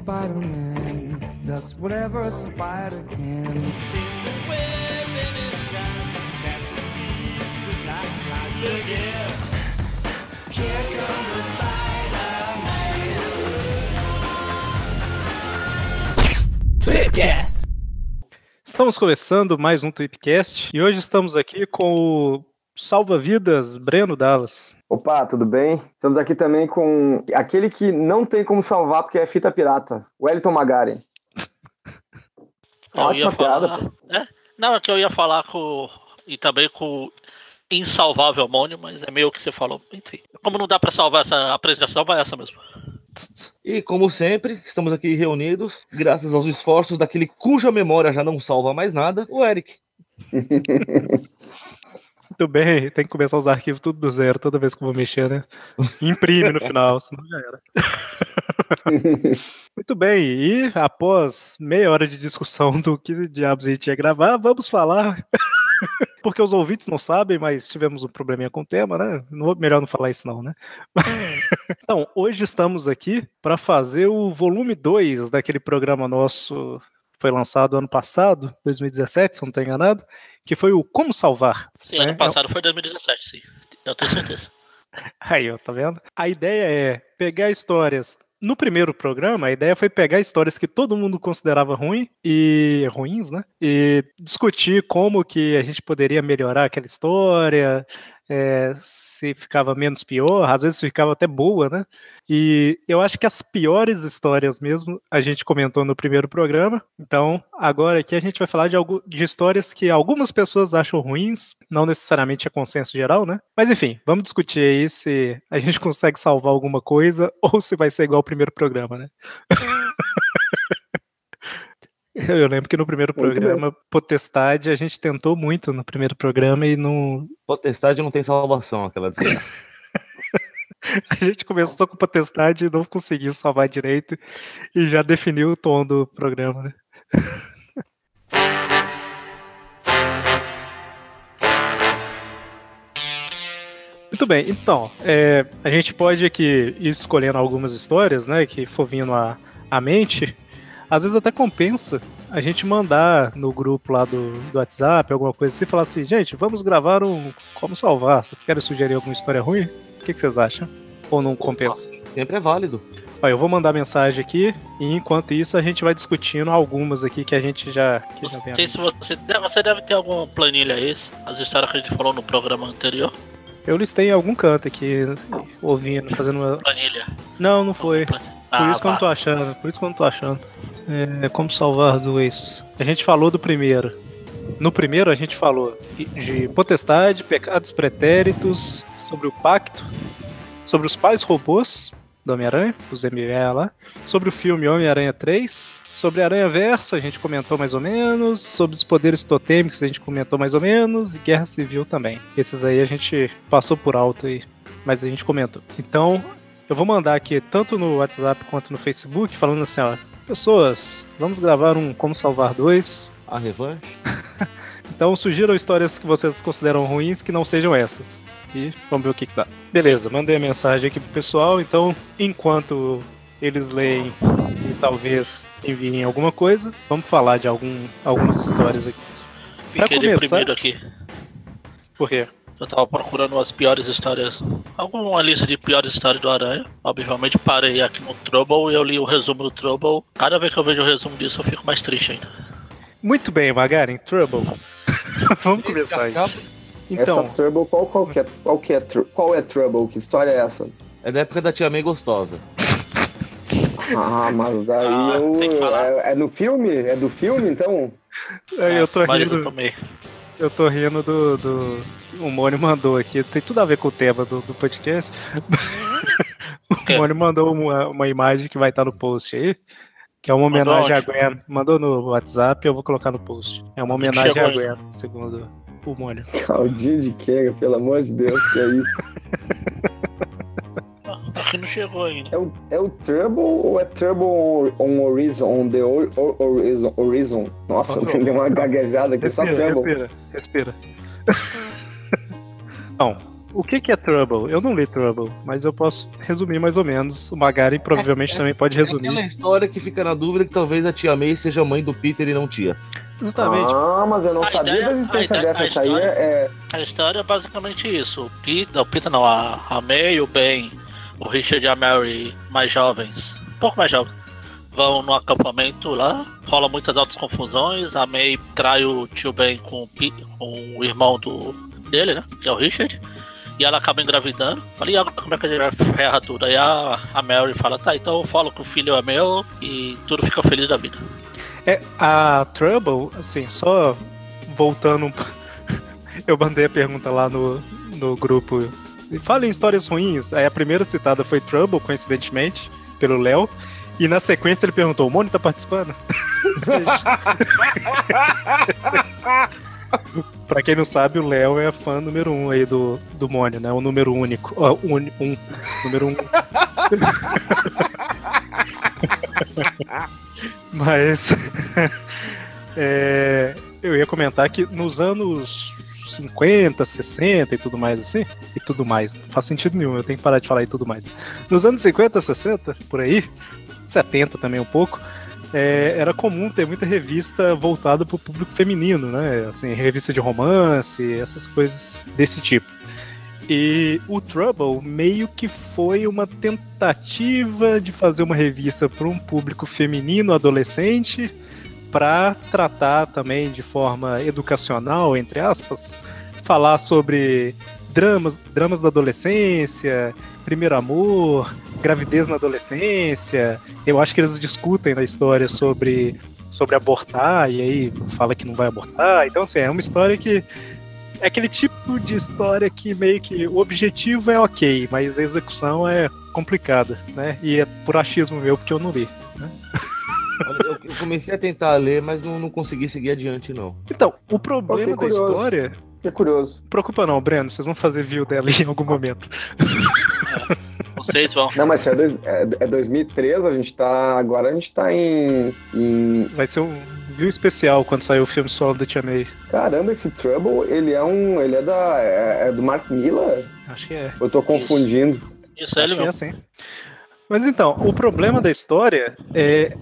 Spider-Man does whatever a spider can. Tweepcast. Estamos começando mais um Tweepcast e hoje estamos aqui com o salva-vidas Breno Dallas. Opa, tudo bem? Estamos aqui também com aquele que não tem como salvar porque é fita pirata, o Wellington Magari. Eu Ótima ia falar. piada, É? Não, é que eu ia falar com. E também com o insalvável Mônio, mas é meio o que você falou. Enfim. Como não dá pra salvar essa apresentação, vai essa mesmo. E como sempre, estamos aqui reunidos, graças aos esforços daquele cuja memória já não salva mais nada, o Eric. Muito bem, tem que começar a usar arquivos tudo do zero toda vez que eu vou mexer, né? Imprime no final, senão já era. Muito bem, e após meia hora de discussão do que diabos a gente ia gravar, vamos falar. Porque os ouvintes não sabem, mas tivemos um probleminha com o tema, né? Não vou- melhor não falar isso, não, né? então, hoje estamos aqui para fazer o volume 2 daquele programa nosso foi lançado ano passado, 2017, se não estou enganado, que foi o Como Salvar. Sim, né? ano passado foi 2017, sim. Eu tenho certeza. Aí, ó, tá vendo? A ideia é pegar histórias. No primeiro programa, a ideia foi pegar histórias que todo mundo considerava ruim e ruins, né? E discutir como que a gente poderia melhorar aquela história, é, se ficava menos pior, às vezes ficava até boa, né? E eu acho que as piores histórias mesmo a gente comentou no primeiro programa. Então, agora aqui a gente vai falar de, algu- de histórias que algumas pessoas acham ruins, não necessariamente é consenso geral, né? Mas enfim, vamos discutir aí se a gente consegue salvar alguma coisa ou se vai ser igual ao primeiro programa, né? Eu lembro que no primeiro Muito programa, Potestade, a gente tentou muito no primeiro programa e não. Potestade não tem salvação, aquela desgraça. A gente começou com Potestade e não conseguiu salvar direito e já definiu o tom do programa, né? Muito bem, então, é, a gente pode aqui ir escolhendo algumas histórias, né, que for vindo à, à mente. Às vezes até compensa a gente mandar no grupo lá do, do WhatsApp, alguma coisa assim, falar assim, gente, vamos gravar um Como Salvar. Vocês querem sugerir alguma história ruim? O que, que vocês acham? Ou não compensa? Sempre é válido. Ó, eu vou mandar mensagem aqui e enquanto isso a gente vai discutindo algumas aqui que a gente já, que já Não vem sei se você, deve- você deve ter alguma planilha aí, as histórias que a gente falou no programa anterior. Eu listei em algum canto aqui, ouvindo, fazendo uma. Planilha. Não, não foi. Por Ah, isso que eu não tô vá. achando, por isso que eu não tô achando. É, como salvar dois. A gente falou do primeiro. No primeiro a gente falou de potestade, pecados pretéritos, sobre o pacto, sobre os pais robôs do Homem-Aranha, os MVA lá, sobre o filme Homem-Aranha 3, sobre Aranha Verso, a gente comentou mais ou menos, sobre os poderes totêmicos a gente comentou mais ou menos, e Guerra Civil também. Esses aí a gente passou por alto aí, mas a gente comentou. Então, eu vou mandar aqui tanto no WhatsApp quanto no Facebook, falando assim, ó, pessoas, vamos gravar um Como Salvar 2. A revanche. Então sugiram histórias que vocês consideram ruins que não sejam essas. E vamos ver o que, que dá. Beleza, mandei a mensagem aqui pro pessoal, então enquanto eles leem e talvez enviem alguma coisa, vamos falar de algum, algumas histórias aqui. Pra Fiquei começar- deprimido aqui. Por quê? Eu tava procurando as piores histórias. Alguma lista de piores histórias do Aranha. Obviamente parei aqui no Trouble e eu li o resumo do Trouble. Cada vez que eu vejo o resumo disso eu fico mais triste ainda. Muito bem, Magaren, Trouble. vamos começar aí. Então, Essa Trouble, qual, qual, que é, qual, que é, qual é Trouble? Que história é essa? É da época da tia May gostosa. Ah, mas daí Ah, eu- é, é no filme? É do filme, então? aí eu tô Mas eu rindo. Eu tô rindo do. do... O Mônio mandou aqui, tem tudo a ver com o tema do, do podcast. o quê? Mônio mandou uma, uma imagem que vai estar no post aí, que é uma Mandou homenagem a onde? Gwen. Mandou no WhatsApp, eu vou colocar no post. É uma homenagem a? Gwen, segundo o Mônio. Caldinho de quega, pelo amor de Deus, que é isso? Aqui não chegou ainda. É o, é o Trouble ou é Trouble on, on Horizon? On the or, or- horizon, horizon? Nossa, Oh, deu uma gaguejada aqui, só Respira, Trouble. respira, respira. Não, o que, que é Trouble? Eu não li Trouble, mas eu posso resumir mais ou menos. O Magari provavelmente é- também pode É aquela resumir. história que fica na dúvida que talvez a tia May seja mãe do Peter e não tia. Exatamente. Ah, mas eu não A sabia ideia- da existência ideia- dessa. a Essa aí história- é. A história é basicamente isso. O Peter, o Peter não, a, a May, o Ben, o Richard e a Mary mais jovens, um pouco mais jovens, vão no acampamento lá, rola muitas altas confusões, a May trai o tio Ben com com o irmão do, dele, né? Que é o Richard. E ela acaba engravidando. Falei, agora como é que a gente ferra tudo? Aí a, a Mary fala, tá, então eu falo que o filho é meu e tudo fica feliz da vida. É, a Trouble, assim, só voltando. Eu mandei a pergunta lá no, no grupo. Fala em histórias ruins. Aí a primeira citada foi Trouble, coincidentemente, pelo Léo. E na sequência ele perguntou: o Moni tá participando? pra quem não sabe, o Léo é fã número um aí do, do Moni, né? O número único. Ó, uni- um. Número um. Mas. é, eu ia comentar que nos anos 50, 60 e tudo mais assim, e tudo mais, não faz sentido nenhum, eu tenho que parar de falar e tudo mais. Nos anos 50, 60, por aí, 70 também um pouco, é, era comum ter muita revista voltada para o público feminino, né? Assim, revista de romance, essas coisas desse tipo. E o Trouble meio que foi uma tentativa de fazer uma revista para um público feminino adolescente para tratar também de forma educacional, entre aspas, falar sobre dramas, dramas da adolescência, primeiro amor, gravidez na adolescência. Eu acho que eles discutem na história sobre sobre abortar e aí fala que não vai abortar. Então assim, é uma história que é aquele tipo de história que meio que o objetivo é ok, mas a execução é complicada, né? E é por achismo meu porque eu não li. Olha, Eu, comecei a tentar ler, mas não, não consegui seguir adiante, não. Então, o problema da história. Que curioso. Preocupa não, Breno, vocês vão fazer view dela em algum momento. Vocês vão. Não, mas isso é, dois, é, é 2013, a gente tá. Agora a gente tá em. em Vai ser um view especial quando sair o filme solo da Tia May. caramba, esse Trouble, ele é um. Ele é da. É, é do Mark Miller? Acho que é. Eu tô confundindo. Isso é ele Acho que é mesmo. assim. Mas então, o problema da história é.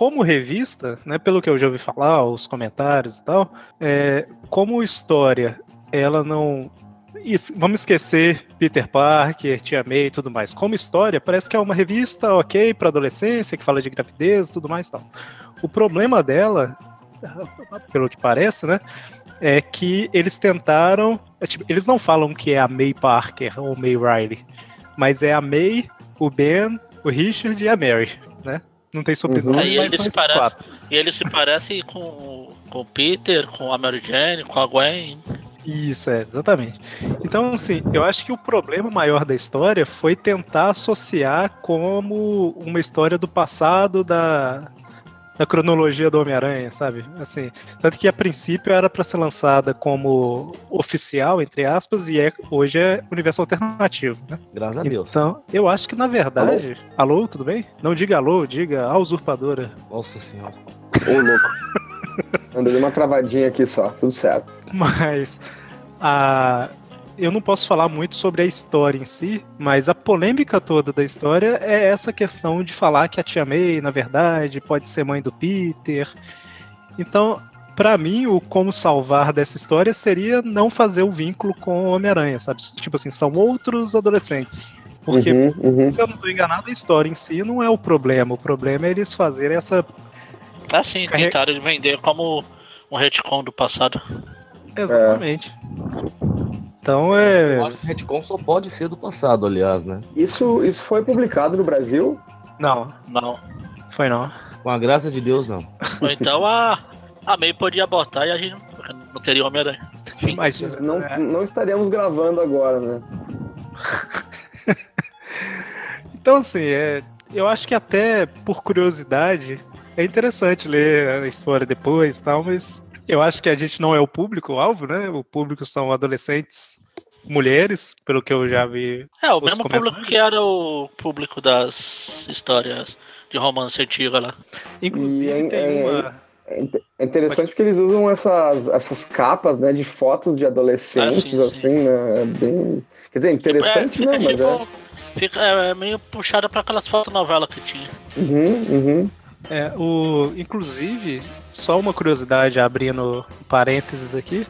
Como revista, né, pelo que eu já ouvi falar, os comentários e tal, é, como história, ela não. es- Vamos esquecer Peter Parker, Tia May e tudo mais. Como história, parece que é uma revista ok para adolescência, que fala de gravidez e tudo mais e tal. O problema dela, pelo que parece, né, é que eles tentaram. é tipo, eles não falam que é a May Parker ou May Riley, mas é a May, o Ben, o Richard e a Mary? Não tem sobrenome, Uhum. Aí ele são se esses parece- quatro. E ele se parece com, com o Peter, com a Mary Jane, com a Gwen. Isso, é, exatamente. Então, assim, eu acho que o problema maior da história foi tentar associar como uma história do passado da, da cronologia do Homem-Aranha, sabe? Assim, tanto que a princípio era para ser lançada como oficial, entre aspas, e é, hoje é universo alternativo, né? Graças a Deus. Então, eu acho que na verdade. Alô, tudo bem? Não diga alô, diga a usurpadora. Nossa senhora. Ô, louco. Andei uma travadinha aqui só, tudo certo. Mas a eu não posso falar muito sobre a história em si, mas a polêmica toda da história é essa questão de falar que a Tia May, na verdade, pode ser mãe do Peter. Então, pra mim, o como salvar dessa história seria não fazer o vínculo com o Homem-Aranha, sabe? Tipo assim, são outros adolescentes. Porque, Uhum, uhum. se eu não tô enganado, a história em si não é o problema. O problema é eles fazerem essa Assim, Carre- tentaram vender como um retcon do passado. Exatamente. Então Eu é. acho que retcon só pode ser do passado, aliás, né? Isso, isso foi publicado no Brasil? Não, Não. foi não. Com a graça de Deus, não. Ou então a, a May podia abortar e a gente não, não teria Homem-Aranha. Imagina. Não, é. não estaríamos gravando agora, né? Então, assim, é, eu acho que até por curiosidade é interessante ler a história depois e tal, mas eu acho que a gente não é o público-alvo, né? O público são adolescentes mulheres, pelo que eu já vi. é o mesmo público que era o público das histórias de romance antiga lá. Inclusive, E é- tem é- uma. É é interessante porque eles usam essas, essas capas, né, de fotos de adolescentes, Ah, sim, sim. assim, né? É bem. Quer dizer, interessante, É, não, fica mas é. tipo- Fica é, meio puxada pra aquelas fotonovelas que tinha. Uhum, uhum. É, o, inclusive, só uma curiosidade abrindo parênteses aqui.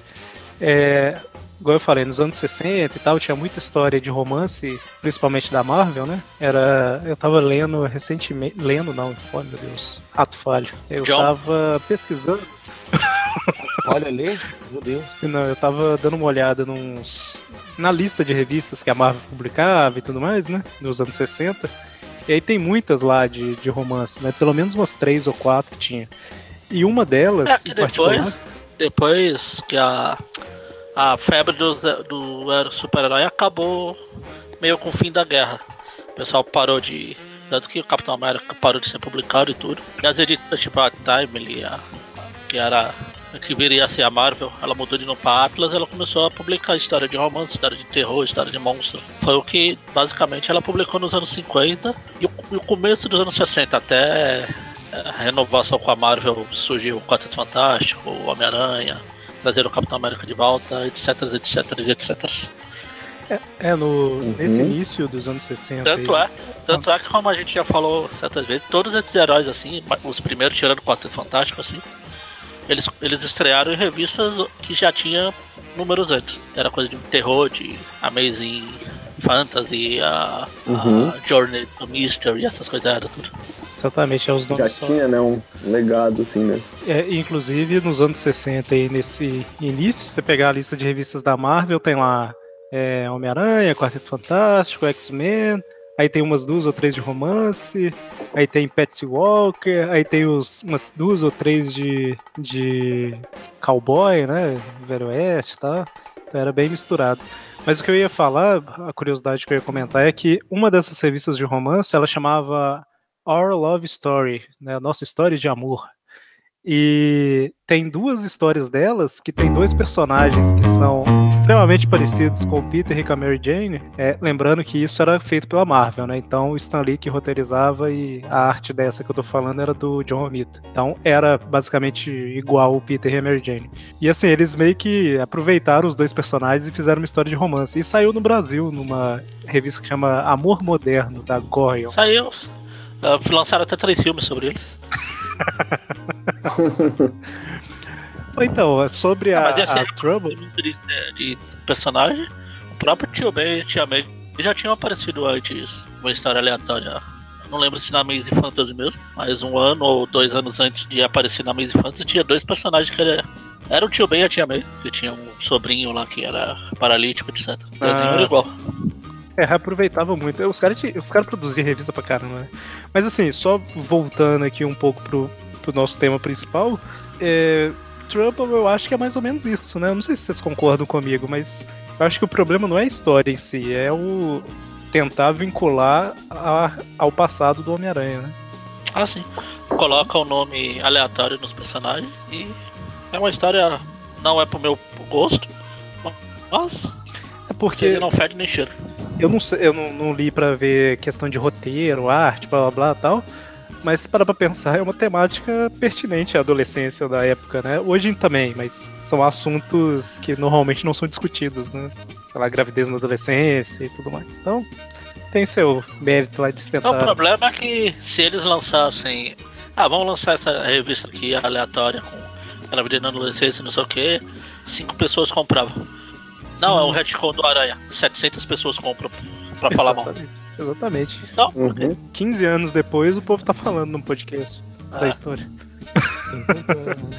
É, igual eu falei, nos anos 60 e tal, tinha muita história de romance, principalmente da Marvel, né? Era. Eu tava lendo recentemente. Lendo não, oh meu Deus. Ato falho. Eu John? tava pesquisando. Olha ali, meu Deus. Não, eu tava dando uma olhada nos, na lista de revistas que a Marvel publicava e tudo mais, né? Nos anos 60. E aí tem muitas lá de, de romance, né? Pelo menos umas três ou quatro tinha. E uma delas, É, que em particular. depois, depois que a, a febre do, do super-herói acabou meio com o fim da guerra. O pessoal parou de. Tanto que o Capitão América parou de ser publicado e tudo. E as editoras tipo a Time, a, que era. que viria a ser a Marvel, ela mudou de novo pra Atlas, ela começou a publicar história de romance, história de terror, história de monstro. Foi o que basicamente ela publicou nos anos 50 e o, e o começo dos anos 60, até a renovação com a Marvel surgiu o Quarteto Fantástico, o Homem-Aranha, trazer o Capitão América de volta, etc, etc, etc. É, no, Uhum. nesse início dos anos 60. Tanto aí, é, tanto é que como a gente já falou certas vezes, todos esses heróis assim, os primeiros tirando o Quarteto Fantástico assim, eles, eles estrearam em revistas que já tinha números antes. Era coisa de terror, de Amazing Fantasy, a, Uhum. a Journey to Mystery, essas coisas eram tudo. Exatamente, é os Já nomes só. tinha, né, um legado, assim, né? É, inclusive, nos anos 60 aí, nesse início, você pegar a lista de revistas da Marvel, tem lá é, Homem-Aranha, Quarteto Fantástico, X-Men, aí tem umas duas ou três de romance, aí tem Patsy Walker, aí tem os, umas duas ou três de, de cowboy, né, Velho Oeste e tal, então era bem misturado. Mas o que eu ia falar, a curiosidade que eu ia comentar é que uma dessas revistas de romance, ela chamava Our Love Story, né, Nossa História de Amor. E tem duas histórias delas que tem dois personagens que são extremamente parecidos com o Peter e com a Mary Jane. É, lembrando que isso era feito pela Marvel, né? Então o Stan Lee que roteirizava e a arte dessa que eu tô falando era do John Romita. Então era basicamente igual o Peter e a Mary Jane. E assim, eles meio que aproveitaram os dois personagens e fizeram uma história de romance. E saiu no Brasil, numa revista que chama Amor Moderno, da Gorion. Saiu. Uh, lançaram até três filmes sobre eles. Então, sobre a, Ah, mas esse a é- Trouble. de, de personagem, o próprio Tio Ben e Tia May já tinham aparecido antes, uma história aleatória. Não lembro se na Maze Fantasy mesmo, mas um ano ou dois anos antes de aparecer na Maze Fantasy, tinha dois personagens que era, era o Tio Ben e a Tia May, que tinha um sobrinho lá que era paralítico, etc. O desenho Ah, era igual. É, reaproveitava muito. Os caras os cara produziam revista pra caramba, né? Mas assim, só voltando aqui um pouco pro, pro nosso tema principal, é, Trouble eu acho que é mais ou menos isso, né? Eu não sei se vocês concordam comigo, mas eu acho que o problema não é a história em si, é o tentar vincular a- ao passado do Homem-Aranha, né? Ah, sim. Coloca o nome aleatório nos personagens e é uma história. Não é pro meu gosto, mas É porque ele não fede nem cheiro. Eu não sei, eu não, não li pra ver questão de roteiro, arte, blá blá blá tal. Mas para pra pensar, é uma temática pertinente à adolescência da época, né? Hoje também, mas são assuntos que normalmente não são discutidos, né? Sei lá, gravidez na adolescência e tudo mais. Então, tem seu mérito lá de Então, o tentar. problema é que se eles lançassem. Ah, vamos lançar essa revista aqui aleatória com gravidez na adolescência, não sei o que. Cinco pessoas compravam. Não, é o retcon do Aranha. 700 pessoas compram pra falar mal. Exatamente. Então, Uhum. 15 anos depois, o povo tá falando num podcast da Ah. história.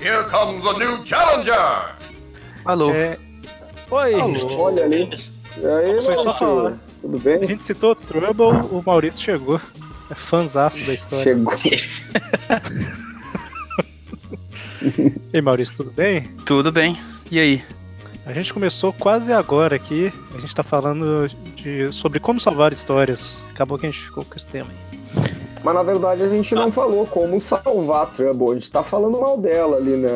Here comes a new challenger! Alô. É... Oi, Olha ali. E aí, Foi só falar. Tudo a bem? gente citou Trouble, o Maurício chegou. É fãzaço da história. Chegou. E aí, Maurício, tudo bem? Tudo bem. E aí? A gente começou quase agora aqui. A gente tá falando de, sobre como salvar histórias. Acabou que a gente ficou com esse tema aí. Mas na verdade a gente não falou como salvar a Trouble. A gente tá falando mal dela ali, né?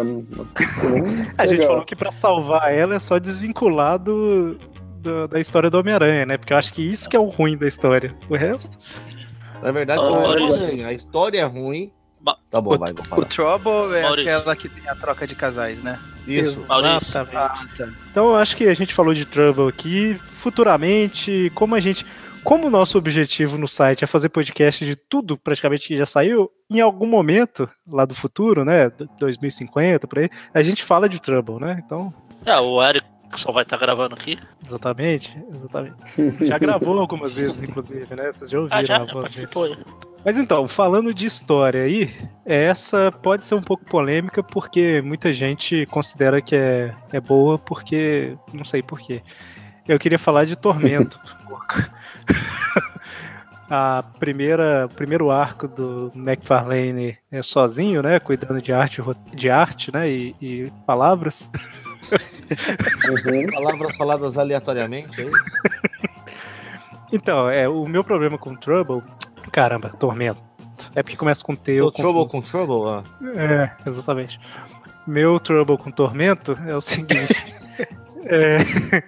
A gente falou que pra salvar ela é só desvincular do, do- da história do Homem-Aranha, né? Porque eu acho que isso que é o ruim da história. O resto. Na verdade, Ah, falei, a história é ruim. Tá bom, O, vai, vou o. Trouble é Maurício. aquela que tem a troca de casais, né? Isso. Maurício. Exatamente. Ah, tá. Então eu acho que a gente falou de Trouble aqui. Futuramente, como a gente. Como o nosso objetivo no site é fazer podcast de tudo praticamente que já saiu, em algum momento lá do futuro, né? 2050, por aí, a gente fala de Trouble, né? Então, É, o Eric só vai estar gravando aqui. exatamente, exatamente. Já gravou algumas vezes, inclusive, né? Vocês já Ah, ouviram já, a já participou. aí. Mas então, falando de história aí, essa pode ser um pouco polêmica porque muita gente considera que é, é boa porque. não sei porquê. Eu queria falar de Tormento. um pouco. A primeira, o primeiro arco do McFarlane é sozinho, né? Cuidando de arte, de arte né? E, e palavras. Uhum. Palavras faladas aleatoriamente aí. Então, é, o meu problema com Trouble. Caramba, Tormento. É porque começa com T. eu O Trouble com Trouble? Ah. É, exatamente. Meu Trouble com Tormento é o seguinte. é,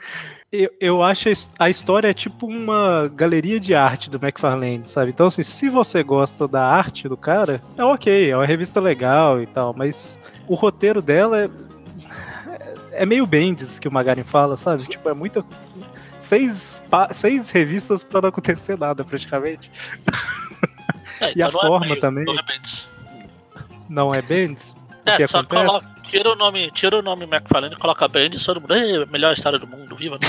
eu, eu acho a história é tipo uma galeria de arte do McFarlane, sabe? Então, assim, se você gosta da arte do cara, é ok, é uma revista legal e tal, mas o roteiro dela é, é meio Bendis que o Magarin fala, sabe? Tipo, é muita. Seis, pa- seis revistas pra não acontecer nada, praticamente. É, E a então não é forma meio- também? não é Bendis. Não é Bendis? É, que só acontece? coloca, tira o nome, tira o nome McFarlane e coloca Bendis, todo mundo, "Ei, melhor história do mundo, viva.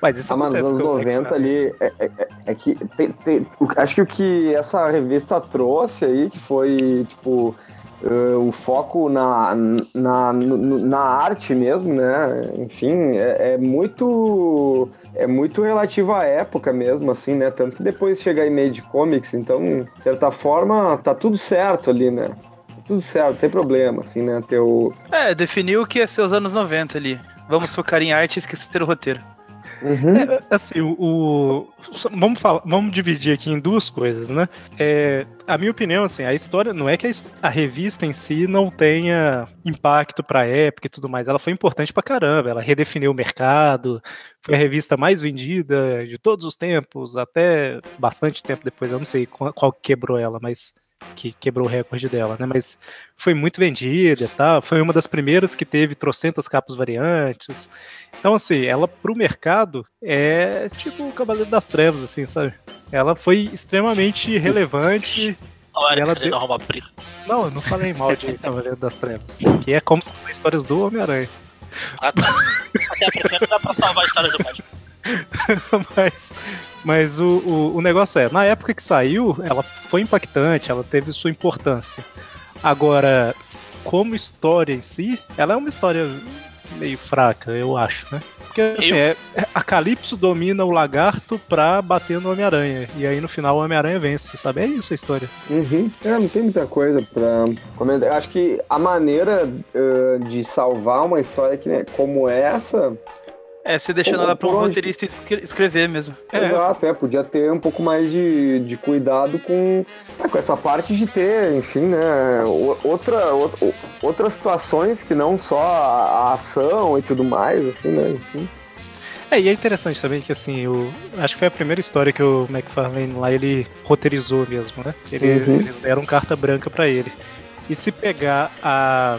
Mas isso Ah, mano, nos anos com o 90 McFarlane. ali, é, é- é- é que tem- tem- acho que o que essa revista trouxe aí, que foi, tipo, eh, o foco na, na, na arte mesmo, né? Enfim, é, é muito é muito relativo à época mesmo, assim, né? Tanto que depois chega em meio de comics, então, de certa forma, tá tudo certo ali, né? Tudo certo, sem problema, assim, né? Teu... É, definiu o que ser os anos 90 ali. Vamos focar em arte e esquecer o roteiro. Uhum. É, assim, o, o- vamos, falar, vamos dividir aqui em duas coisas, né? É, a minha opinião, assim, a história não é que a, a revista em si não tenha impacto pra época e tudo mais. Ela foi importante pra caramba. Ela redefiniu o mercado, foi a revista mais vendida de todos os tempos, até bastante tempo depois. Eu não sei qual, qual que quebrou ela, mas que quebrou o recorde dela, né? Mas foi muito vendida e tal. Foi uma das primeiras que teve trocentas capas variantes. Então, assim, ela pro mercado é tipo o Cavaleiro das Trevas, assim, sabe? Ela foi extremamente relevante. O Eric ela deu- arrumar briga. Não, eu não falei mal de Cavaleiro das Trevas. Que é como fossem histórias do Homem-Aranha. Ah, tá. Até porque não dá pra salvar a história do Batman. mas mas o, o, o negócio é, na época que saiu, ela foi impactante, ela teve sua importância. Agora, como história em si, ela é uma história meio fraca, eu acho, né? Porque assim, Eu- é, a Calypso domina o lagarto pra bater no Homem-Aranha. E aí no final o Homem-Aranha vence, sabe? É isso a história. Uhum. É, não tem muita coisa pra comentar. Eu acho que a maneira eh, de salvar uma história que, né, como essa. É, você deixando Por- ela pra um roteirista escre- escrever mesmo. É. Exato, é, podia ter um pouco mais de, de cuidado com, é, com essa parte de ter, enfim, né? Outra, outra, outras situações que não só a, a ação e tudo mais, assim, né? Enfim. É, e é interessante também que assim, o, acho que foi a primeira história que o McFarlane lá ele roteirizou mesmo, né? Ele- Uhum. Eles deram carta branca pra ele. E se pegar a.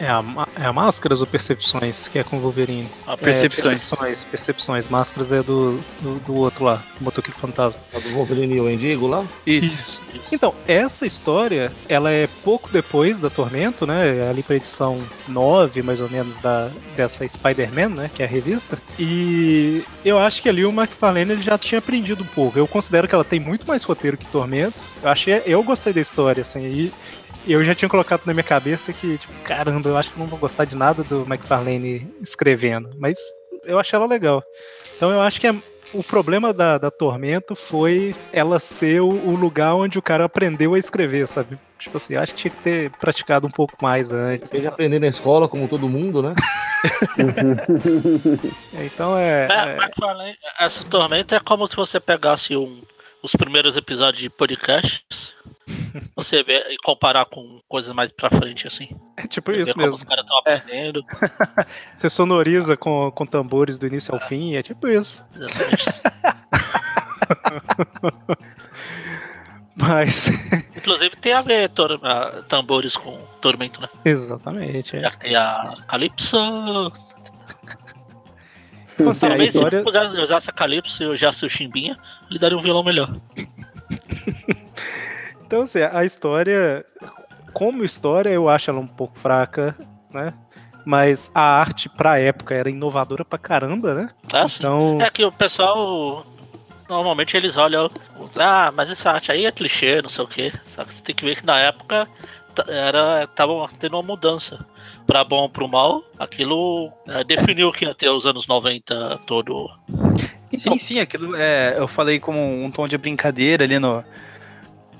É a, é a Máscaras ou Percepções, que é com o Wolverine? Ah, É, Percepções. percepções, percepções. Máscaras é do, do, do outro lá, do Motoqueiro Fantasma. A do Wolverine e o Endigo lá? Isso. Então, essa história, ela é pouco depois da Tormento, né? É ali pra edição 9, mais ou menos, da, dessa Spider-Man, né? Que é a revista. E eu acho que ali o McFarlane ele já tinha aprendido um pouco. Eu considero que ela tem muito mais roteiro que Tormento. Eu achei, eu gostei da história, assim, e eu já tinha colocado na minha cabeça que, tipo, caramba, eu acho que não vou gostar de nada do McFarlane escrevendo. Mas eu achei ela legal. Então eu acho que é o problema da, da Tormento foi ela ser o, o lugar onde o cara aprendeu a escrever, sabe? Tipo assim, eu acho que tinha que ter praticado um pouco mais antes. Tem que aprender na escola, como todo mundo, né? Então é. É, é- McFarlane, essa tormenta é como se você pegasse um, os primeiros episódios de podcasts, você vê e comparar com coisas mais pra frente, assim. é tipo isso como mesmo. os caras estão aprendendo. Você sonoriza com, com tambores do início ao fim, é tipo isso. Exatamente. Mas. Inclusive tem a ver tor- tambores com tormento, né? Exatamente. É. Já tem a Calypso. Então, assim, a Talvez história... se usasse, usasse a Calypso e usasse o Chimbinha, ele daria um violão melhor. Então, assim, a história, como história, eu acho ela um pouco fraca, né? Mas a arte pra época era inovadora pra caramba, né? Ah, sim. Então, É que o pessoal. Normalmente eles olham. Ah, mas essa arte aí é clichê, não sei o quê. Só que você tem que ver que na época era tava tendo uma mudança. Pra bom ou pro mal, aquilo é, definiu que ia ter os anos 90 todo. Sim, sim, aquilo é. Eu falei como um tom de brincadeira ali no,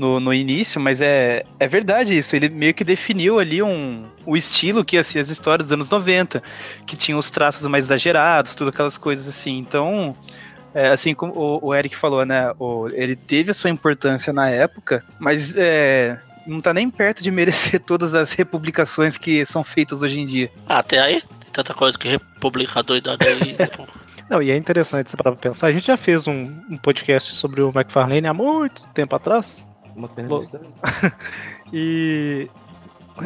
no, no início, mas é, é verdade isso. Ele meio que definiu ali um, o estilo que ia ser as histórias dos anos 90, que tinha os traços mais exagerados, tudo aquelas coisas assim. Então, é, assim como o, o Eric falou, né? O, ele teve a sua importância na época, mas é, não tá nem perto de merecer todas as republicações que são feitas hoje em dia. Ah, até aí, tem tanta coisa que republica doidada aí. tipo, não, e é interessante você parar pra pensar. A gente já fez um, um podcast sobre o McFarlane há muito tempo atrás. Uma daí. E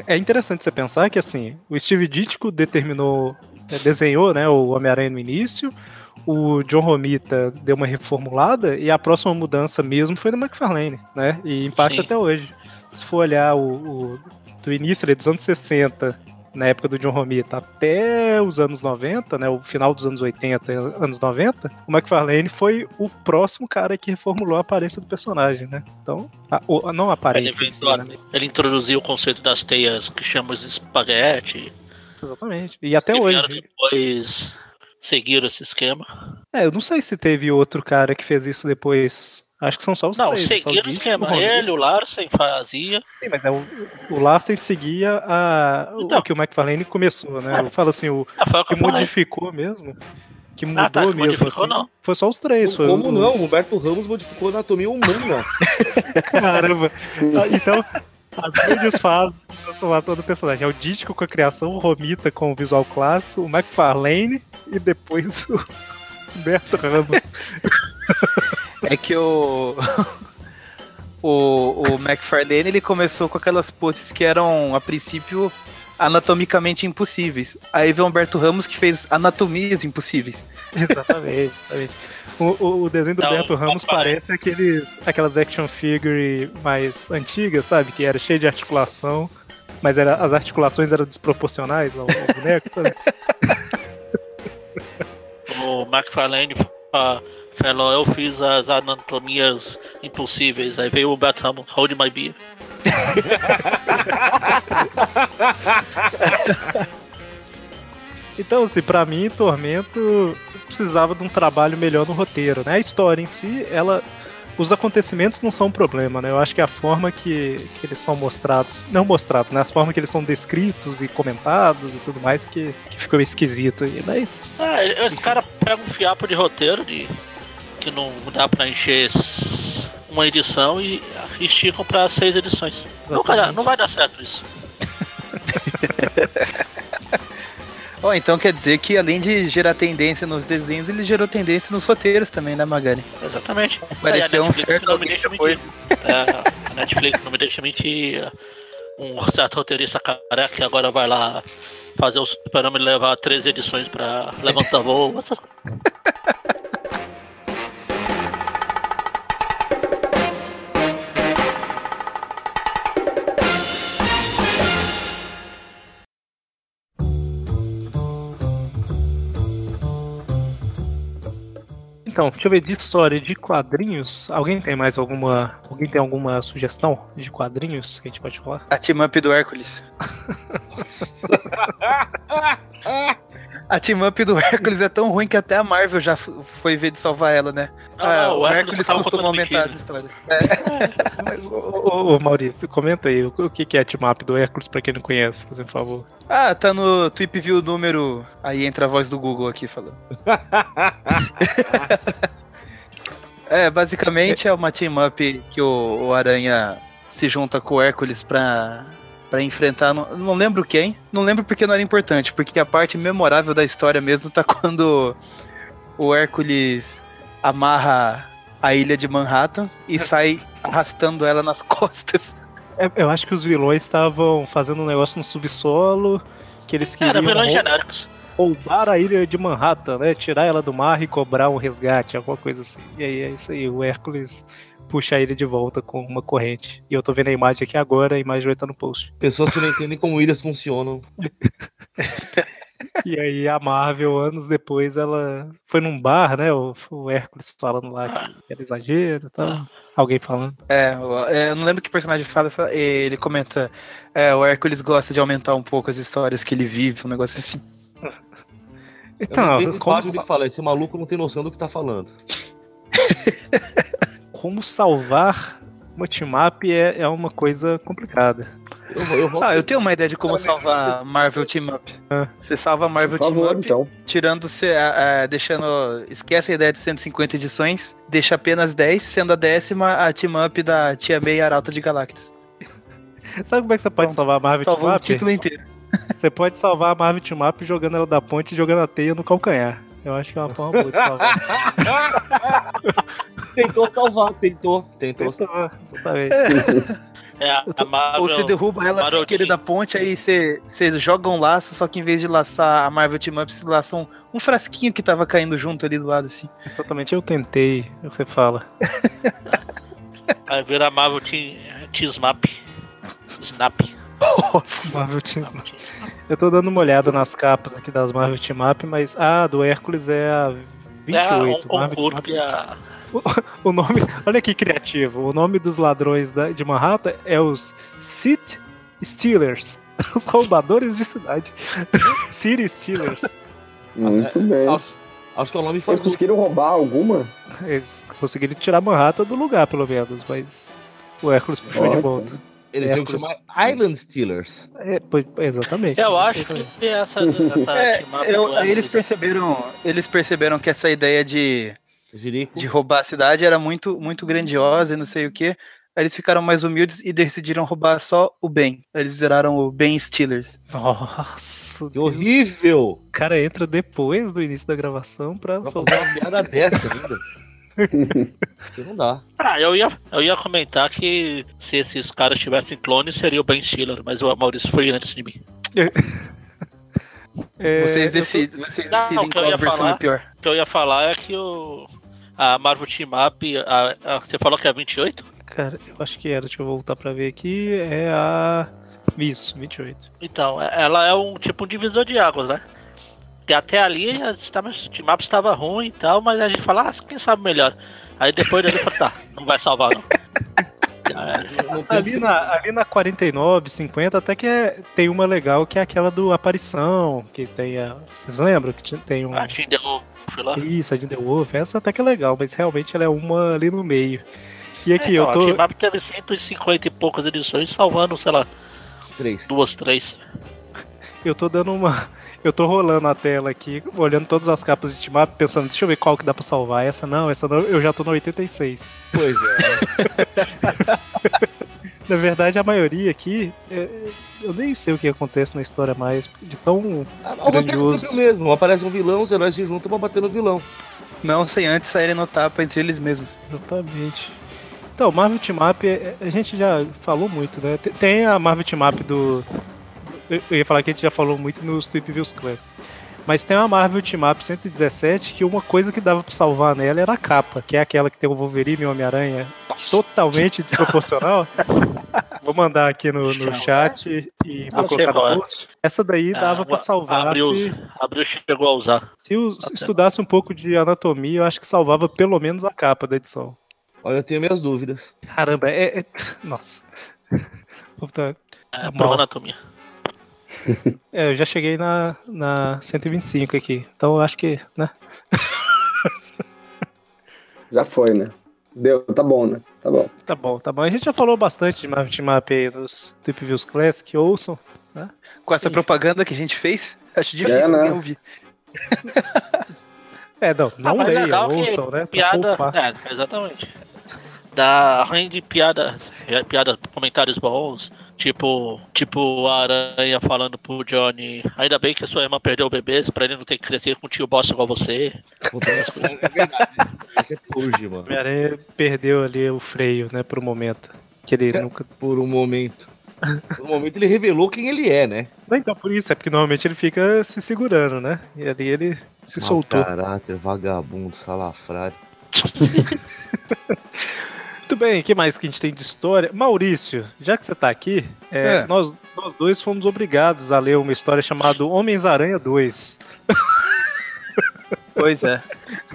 é interessante você pensar que assim, o Steve Ditko determinou, eh, desenhou, né, o Homem-Aranha no início, o John Romita deu uma reformulada e a próxima mudança mesmo foi do McFarlane, né? E impacta Sim. até hoje. Se for olhar o, o- do início ali, dos anos 60, na época do John Romita, até os anos 90, né, o final dos anos 80, e anos 90, o McFarlane foi o próximo cara que reformulou a aparência do personagem, né? Então, a, o- não a ele, aparência, si, inventou- né? ele introduziu o conceito das teias que chamamos de espaguete. Exatamente. E até hoje. depois seguiram esse esquema. É, eu não sei se teve outro cara que fez isso depois. Acho que são só os Não, três. só seguiram o Ditko, esquema. Romita. Ele, o Larsen fazia. Sim, mas é o, o Larsen seguia a, o- Então. o que o McFarlane começou, né? Eu falo assim, o o que modificou mesmo. Que mudou Ah, tá, que mesmo, modificou, assim. não. Foi só os três. Foi Como o, não? Humberto Ramos modificou a anatomia humana. Caramba. Ah, Então, as grandes fases de transformação do personagem. É o Dítico com a criação, o Romita com o visual clássico, o McFarlane e depois o Humberto Ramos. É que o. O, o McFarlane ele começou com aquelas poses que eram, a princípio, anatomicamente impossíveis. Aí veio o Humberto Ramos que fez anatomias impossíveis. Exatamente, exatamente. O, o- o desenho do Não, Humberto Ramos parece aquele, aquelas action figure mais antigas, sabe? Que era cheio de articulação, mas era, as articulações eram desproporcionais ao, ao boneco, sabe? O McFarlane falou, eu fiz as anatomias impossíveis. Aí veio o Ramos, hold my beer. Então, assim, pra mim, Tormento precisava de um trabalho melhor no roteiro, né? A história em si, ela. Os acontecimentos não são um problema, né? Eu acho que a forma que, que eles são mostrados. Não mostrados, né? A forma que eles são descritos e comentados e tudo mais que, que ficou esquisito. E, mas. Ah, esse cara pega um fiapo de roteiro de que não dá pra encher uma edição e esticam pra seis edições. Não vai, dar, não vai dar certo isso. Ó, então quer dizer que além de gerar tendência nos desenhos, ele gerou tendência nos roteiros também, né, Magari? Exatamente. Pareceu a um certo não me deixa mentir. É, a Netflix não me deixa mentir. Um certo roteirista careca que agora vai lá fazer o Super-Homem levar três edições pra levantar voo. Essas... Então, deixa eu ver, de história de quadrinhos. Alguém tem mais alguma. Alguém tem alguma sugestão de quadrinhos que a gente pode falar? A team up do Hércules. a team up do Hércules é tão ruim que até a Marvel já foi ver de salvar ela, né? Não, Ah, não, o Hércules costuma aumentar as histórias. É. Ô, Maurício, comenta aí, o, o que é a team-up do Hércules pra quem não conhece, por favor. Ah, tá no Tweep View número. Aí entra a voz do Google aqui falando. é, basicamente é uma team up que o, o Aranha se junta com o Hércules pra, pra enfrentar. Não, não lembro quem. Não lembro porque não era importante. Porque a parte memorável da história mesmo tá quando o Hércules amarra a ilha de Manhattan e sai arrastando ela nas costas É, eu acho que os vilões estavam fazendo um negócio no subsolo, que eles queriam Era vilões genéricos. Roubar a ilha de Manhattan, né? Tirar ela do mar e cobrar um resgate, alguma coisa assim. E aí é isso aí, o Hércules puxa ele de volta com uma corrente. E eu tô vendo a imagem aqui agora, a imagem vai estar no post. Pessoas que não entendem como ilhas funcionam. E aí a Marvel, anos depois, ela foi num bar, né? O, o Hércules falando lá que era exagero e tal. Alguém falando. É, o- é, eu não lembro que personagem fala, fala- ele comenta, é, o Hércules gosta de aumentar um pouco as histórias que ele vive, um negócio assim. Então, eu como, como ele fala, esse maluco não tem noção do que tá falando. como salvar uma team-up é, é uma coisa complicada. Eu, eu. Ah, eu tenho uma ideia de como salvar a Marvel Team Up. Ah. Você salva a Marvel Por Team favor, Up, então. tirando, se- a- a- deixando, esquece a ideia de 150 edições, deixa apenas 10, sendo a décima a Team Up da Tia May Arauta de Galactus. Sabe como é que você pode Pronto, salvar a Marvel Salvou o Team-Up? título inteiro. Você pode salvar a Marvel Team Up jogando ela da ponte e jogando a teia no calcanhar. Eu acho que é uma forma boa de salvar. Tentou salvar, tentou, tentou. Tentou, exatamente. É, a, Marvel, Ou você derruba ela sem querer da ponte, aí você, você joga um laço, só que em vez de laçar a Marvel Team Up, você laça um, um frasquinho que tava caindo junto ali do lado, assim. Exatamente, eu tentei, é o que você fala. Aí vira a Marvel Team, T-Snap. Snap. Nossa. Marvel Team Eu tô dando uma olhada nas capas aqui das Marvel Team Up, mas a do Hércules é a 28. é um Marvel Team concurso Up que a, O nome, olha que criativo. O nome dos ladrões da- de Manhattan é os City Stealers. Os roubadores de cidade. City Stealers. Muito bem. Acho, acho que o nome faz Eles conseguiram roubar alguma? Eles conseguiram tirar Manhattan do lugar, pelo menos, mas o Hércules puxou de Ótimo. volta. Eles iam Hércules. chamar Island Stealers. É, pois- exatamente. Eu acho que essa, essa É, eu- aí eles perceberam, eles perceberam que essa ideia de, Jerico. de roubar a cidade era muito, muito grandiosa e não sei o que. Aí eles ficaram mais humildes e decidiram roubar só o bem. Aí Eles viraram o Ben Steelers. Nossa, Que horrível! o cara entra depois do início da gravação pra soltar. uma piada dessa ainda. Não dá. Ah, eu ia, eu ia comentar que se esses caras tivessem clones, seria o Ben Stiller, mas o Maurício foi antes de mim. É, vocês eu tô- decidem, vocês Não, decidem o que eu qual ia versão falar- é pior. O que eu ia falar é que o. A Marvel Team Up, a, a- você falou que é 28? Cara, eu acho que era. Deixa eu voltar pra ver aqui. É a. Isso, 28. Então, é- ela é um tipo um divisor de águas, né? Que até ali as team up estava ruim e tal, mas a gente fala, ah, quem sabe melhor. Aí depois dali fala, tá, não vai salvar não. Ali na, ali na 49, 50, até que é- tem uma legal que é aquela do Aparição, que tem a. Vocês lembram que tem um. A gente deu, fui lá. Isso, a de The Wolf, essa até que é legal, mas realmente ela é uma ali no meio. E aqui, Então, eu A tô. Team Up teve 150 e poucas edições, salvando, sei lá, três. duas, três. Eu tô dando uma. Eu tô rolando a tela aqui, olhando todas as capas de Team Up, pensando, deixa eu ver qual que dá pra salvar. Essa não, essa não, eu já tô no 86. Pois é. Na verdade, a maioria aqui, é, eu nem sei o que acontece na história mais, de tão Ah, é Grandioso. mesmo. Aparece um vilão, os heróis se juntam pra bater no vilão. Não sem antes saírem no tapa entre eles mesmos. Exatamente. Então, Marvel Team Up, é- é- a gente já falou muito, né? Tem- Tem a Marvel Team Up do. Eu eu ia falar que a gente já falou muito nos Tweep Views Classic. Mas tem uma Marvel Team Up 117 que uma coisa que dava pra salvar nela era a capa, que é aquela que tem o Wolverine e o Homem-Aranha totalmente desproporcional. Vou mandar aqui no, no chat e Ah, vou colocar é. no post. Essa daí dava Ah, pra salvar Abriu, se, abriu chegou a usar. se os- estudasse um pouco de anatomia, eu acho que salvava pelo menos a capa da edição. Olha, eu tenho minhas dúvidas. Caramba, é. é- Nossa. É, Tá prova mal. anatomia. É, eu já cheguei na, na 125 aqui. Então eu acho que, né? Já foi, né? Deu, tá bom, né? Tá bom. Tá bom, tá bom. A gente já falou bastante de Marvel Team Up aí nos Tweep Views Classic, ouçam. Com essa propaganda que a gente fez, acho difícil É, né? alguém ouvir. É, não, não mas leiam, legal que ouçam, né? Piada. É, exatamente. Dá rende piadas, piadas, comentários bons. Tipo, tipo a aranha falando pro Johnny, ainda bem que a sua irmã perdeu bebês pra ele não ter que crescer com um tio bosta igual você. É verdade. Esse é mano. Homem-Aranha perdeu ali o freio, né, por um momento. Que ele nunca. Por um momento. Por um momento ele revelou quem ele é, né? Não, então, por isso, é porque normalmente ele fica se segurando, né? E ali ele se Mau soltou. caráter, vagabundo, salafrário. Muito bem, o que mais que a gente tem de história? Maurício, já que você tá aqui, é, É. Nós, nós dois fomos obrigados a ler uma história chamada Homens-Aranha 2. Pois é.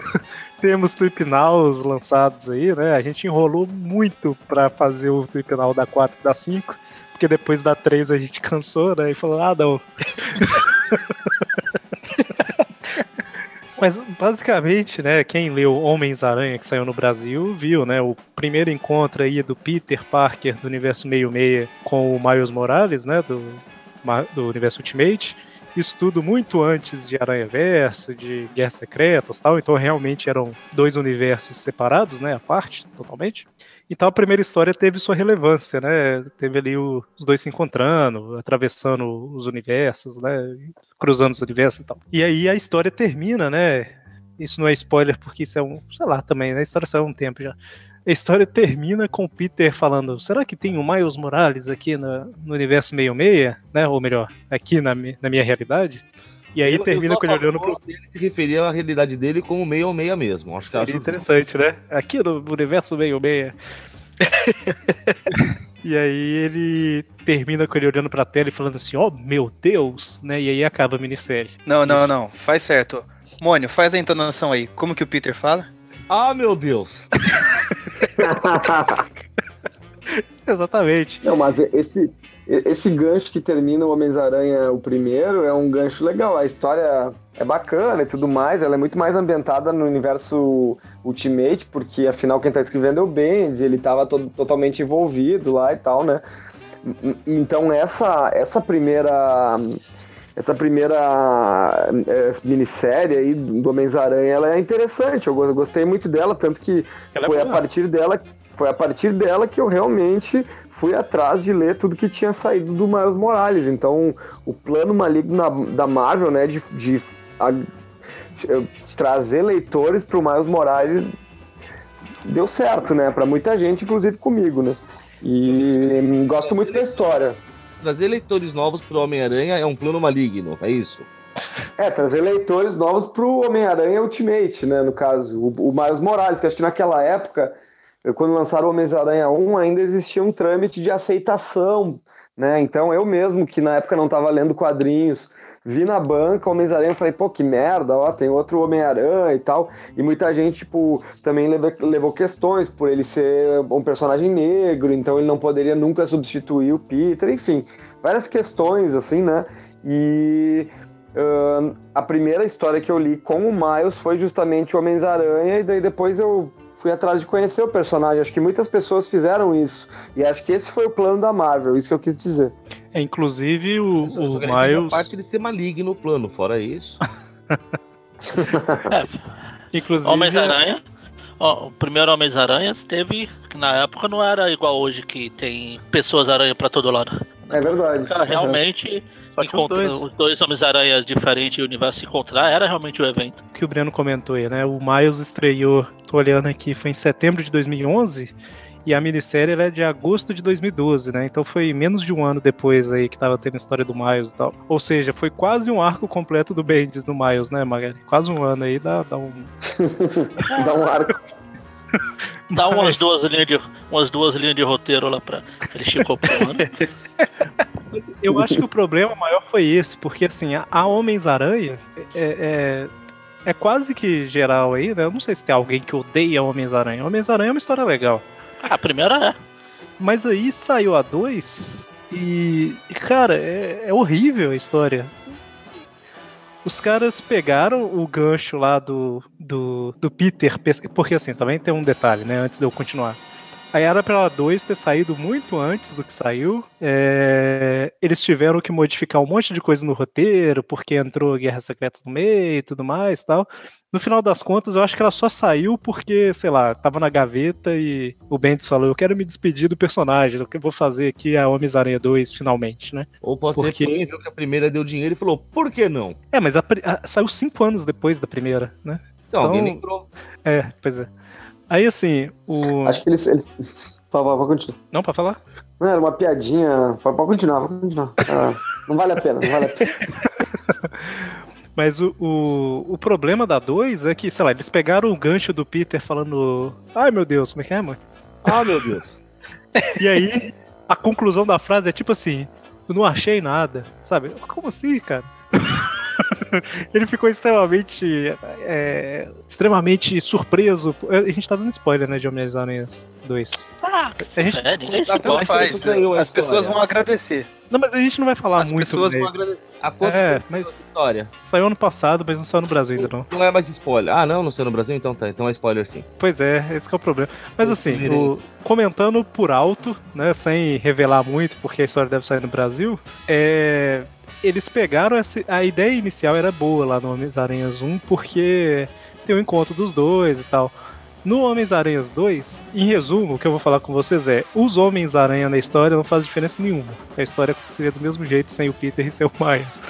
Temos Tripnaus lançados aí, né? A gente enrolou muito pra fazer o Tripnal da 4 e da 5, porque depois da 3 a gente cansou, né? E falou, ah, não. Mas basicamente, né, quem leu Homens-Aranha que saiu no Brasil, viu, né, o primeiro encontro aí do Peter Parker do universo meio-meia com o Miles Morales, né, do, do universo Ultimate. Isso tudo muito antes de Aranha Verso, de Guerras Secretas tal, então realmente eram dois universos separados, né, à parte, totalmente. Então a primeira história teve sua relevância, né? Teve ali o- os dois se encontrando, atravessando os universos, né? Cruzando os universos e tal. E aí a história termina, né? Isso não é spoiler porque isso é um, sei lá, também, né? A história saiu há um tempo já. A história termina com o Peter falando: será que tem o Miles Morales aqui no, universo meio-meia? Né? Ou melhor, aqui na, na minha realidade? E aí Eu- eu termina tô com ele olhando pro. dele se referia à realidade dele como meia ou meia mesmo. Acho que Seria interessante, né? Aqui no universo meio-meia. e aí ele termina com ele olhando pra tela e falando assim, ó meu Deus, né? E aí acaba a minissérie. Não, não, Isso. não. Faz certo. Mônio, faz a entonação aí. Como que o Peter fala? Ah, meu Deus! Exatamente. Não, mas esse, esse gancho que termina o Homens-Aranha, o primeiro, é um gancho legal. A história é bacana e tudo mais. Ela é muito mais ambientada no universo Ultimate, porque afinal quem tá escrevendo é o Bendis, ele tava todo, totalmente envolvido lá e tal, né? Então essa, essa primeira essa primeira é, minissérie aí do Homens-Aranha, ela é interessante. Eu go- eu gostei muito dela, tanto que Ela é foi a boa. partir dela foi a partir dela que eu realmente fui atrás de ler tudo que tinha saído do Miles Morales. Então, o plano maligno na- da Marvel, né, de, de a- de, trazer leitores para o Miles Morales deu certo, né, para muita gente, inclusive comigo, né. E gosto muito da história. Trazer leitores novos pro Homem-Aranha é um plano maligno, é isso? É, trazer leitores novos pro Homem-Aranha Ultimate, né, no caso. O, o Miles Morales, que acho que naquela época, quando lançaram Homem-Aranha 1, ainda existia um trâmite de aceitação, né? Então eu mesmo, que na época não estava lendo quadrinhos, vi na banca Homem-Aranha e falei, pô, que merda, ó, tem outro Homem-Aranha e tal. E muita gente, tipo, também levou, questões por ele ser um personagem negro, então ele não poderia nunca substituir o Peter, enfim, várias questões, assim, né? E Ahn, a primeira história que eu li com o Miles foi justamente Homens-Aranha, e daí depois eu fui atrás de conhecer o personagem. Acho que muitas pessoas fizeram isso. E acho que esse foi o plano da Marvel, isso que eu quis dizer. É, inclusive o, o Miles. parte de ser maligno o plano, fora isso. É, Inclusive, Homens-Aranha. Ó, o primeiro Homens-Aranha teve. Que na época não era igual hoje que tem pessoas-aranha pra todo lado. É verdade. Realmente, Só que os encontra- dois. os dois Homens-Aranhas diferentes e o universo se encontrar era realmente o evento. que o Breno comentou aí, né? O Miles estreou, tô olhando aqui, foi em setembro de 2011 e a minissérie ela é de agosto de 2012, né? Então foi menos de um ano depois aí que tava tendo a história do Miles e tal. Ou seja, foi quase um arco completo do Bendis no Miles, né, Magali? Quase um ano aí, dá, dá um... Dá um arco. Dá umas Mas- duas linhas de, umas duas linhas de roteiro lá pra. Ele esticou pro ano. Eu acho que o problema maior foi esse, porque assim, a, Homens-Aranha é, é, é quase que geral aí, né? Eu não sei se tem alguém que odeia Homens-Aranha. Homens-Aranha é uma história legal. Ah, a primeira é. Mas aí saiu a 2 e, cara, é, é horrível a história. Os caras pegaram o gancho lá do, do, do Peter, porque assim, também tem um detalhe, né, antes de eu continuar. A Era pela 2 ter saído muito antes do que saiu. é, eles tiveram que modificar um monte de coisa no roteiro, porque entrou Guerra Secreta no meio e tudo mais tal. No final das contas, eu acho que ela só saiu porque, sei lá, tava na gaveta e o Bendis falou: Eu quero me despedir do personagem, o que eu vou fazer aqui é a Homens-Aranha 2 finalmente, né? Ou pode Porque- ser que alguém viu que a primeira deu dinheiro e falou, por que não? É, mas a a- saiu cinco anos depois da primeira, né? Então, alguém Então- lembrou. É, pois é. Aí assim, o. Acho que eles. eles... Pode, pode continuar. Não, pra falar? Não, era uma piadinha. Pode, continuar, pode continuar. Ah, não vale a pena, não vale a pena. Mas o, o, o problema da 2 é que, sei lá, eles pegaram o gancho do Peter falando. Ai meu Deus, como é que é, mano? Ah, meu Deus. E aí, a conclusão da frase é tipo assim: Eu não achei nada, sabe? Como assim, cara? Ele ficou extremamente. é, extremamente surpreso. A gente tá dando spoiler, né, de Homens-Aranhas 2. Ah, A gente- é, ninguém se Tá faz, as pessoas vão agradecer. Não, mas a gente não vai falar As muito. pessoas dele. vão agradecer. A É, mas- história? Saiu ano passado, mas não saiu no Brasil ainda não. Não é mais spoiler. Ah, não, não saiu no Brasil? Então tá. Então é spoiler sim. Pois é, esse que é o problema. Mas assim, o- comentando por alto, né, sem revelar muito, porque a história deve sair no Brasil, é, eles pegaram essa, a ideia inicial era boa lá no Homens-Aranhas 1, porque tem o encontro dos dois e tal. No Homens-Aranhas 2, em resumo, o que eu vou falar com vocês é: os Homens-Aranha na história não faz diferença nenhuma. A história seria do mesmo jeito sem o Peter e sem o Miles.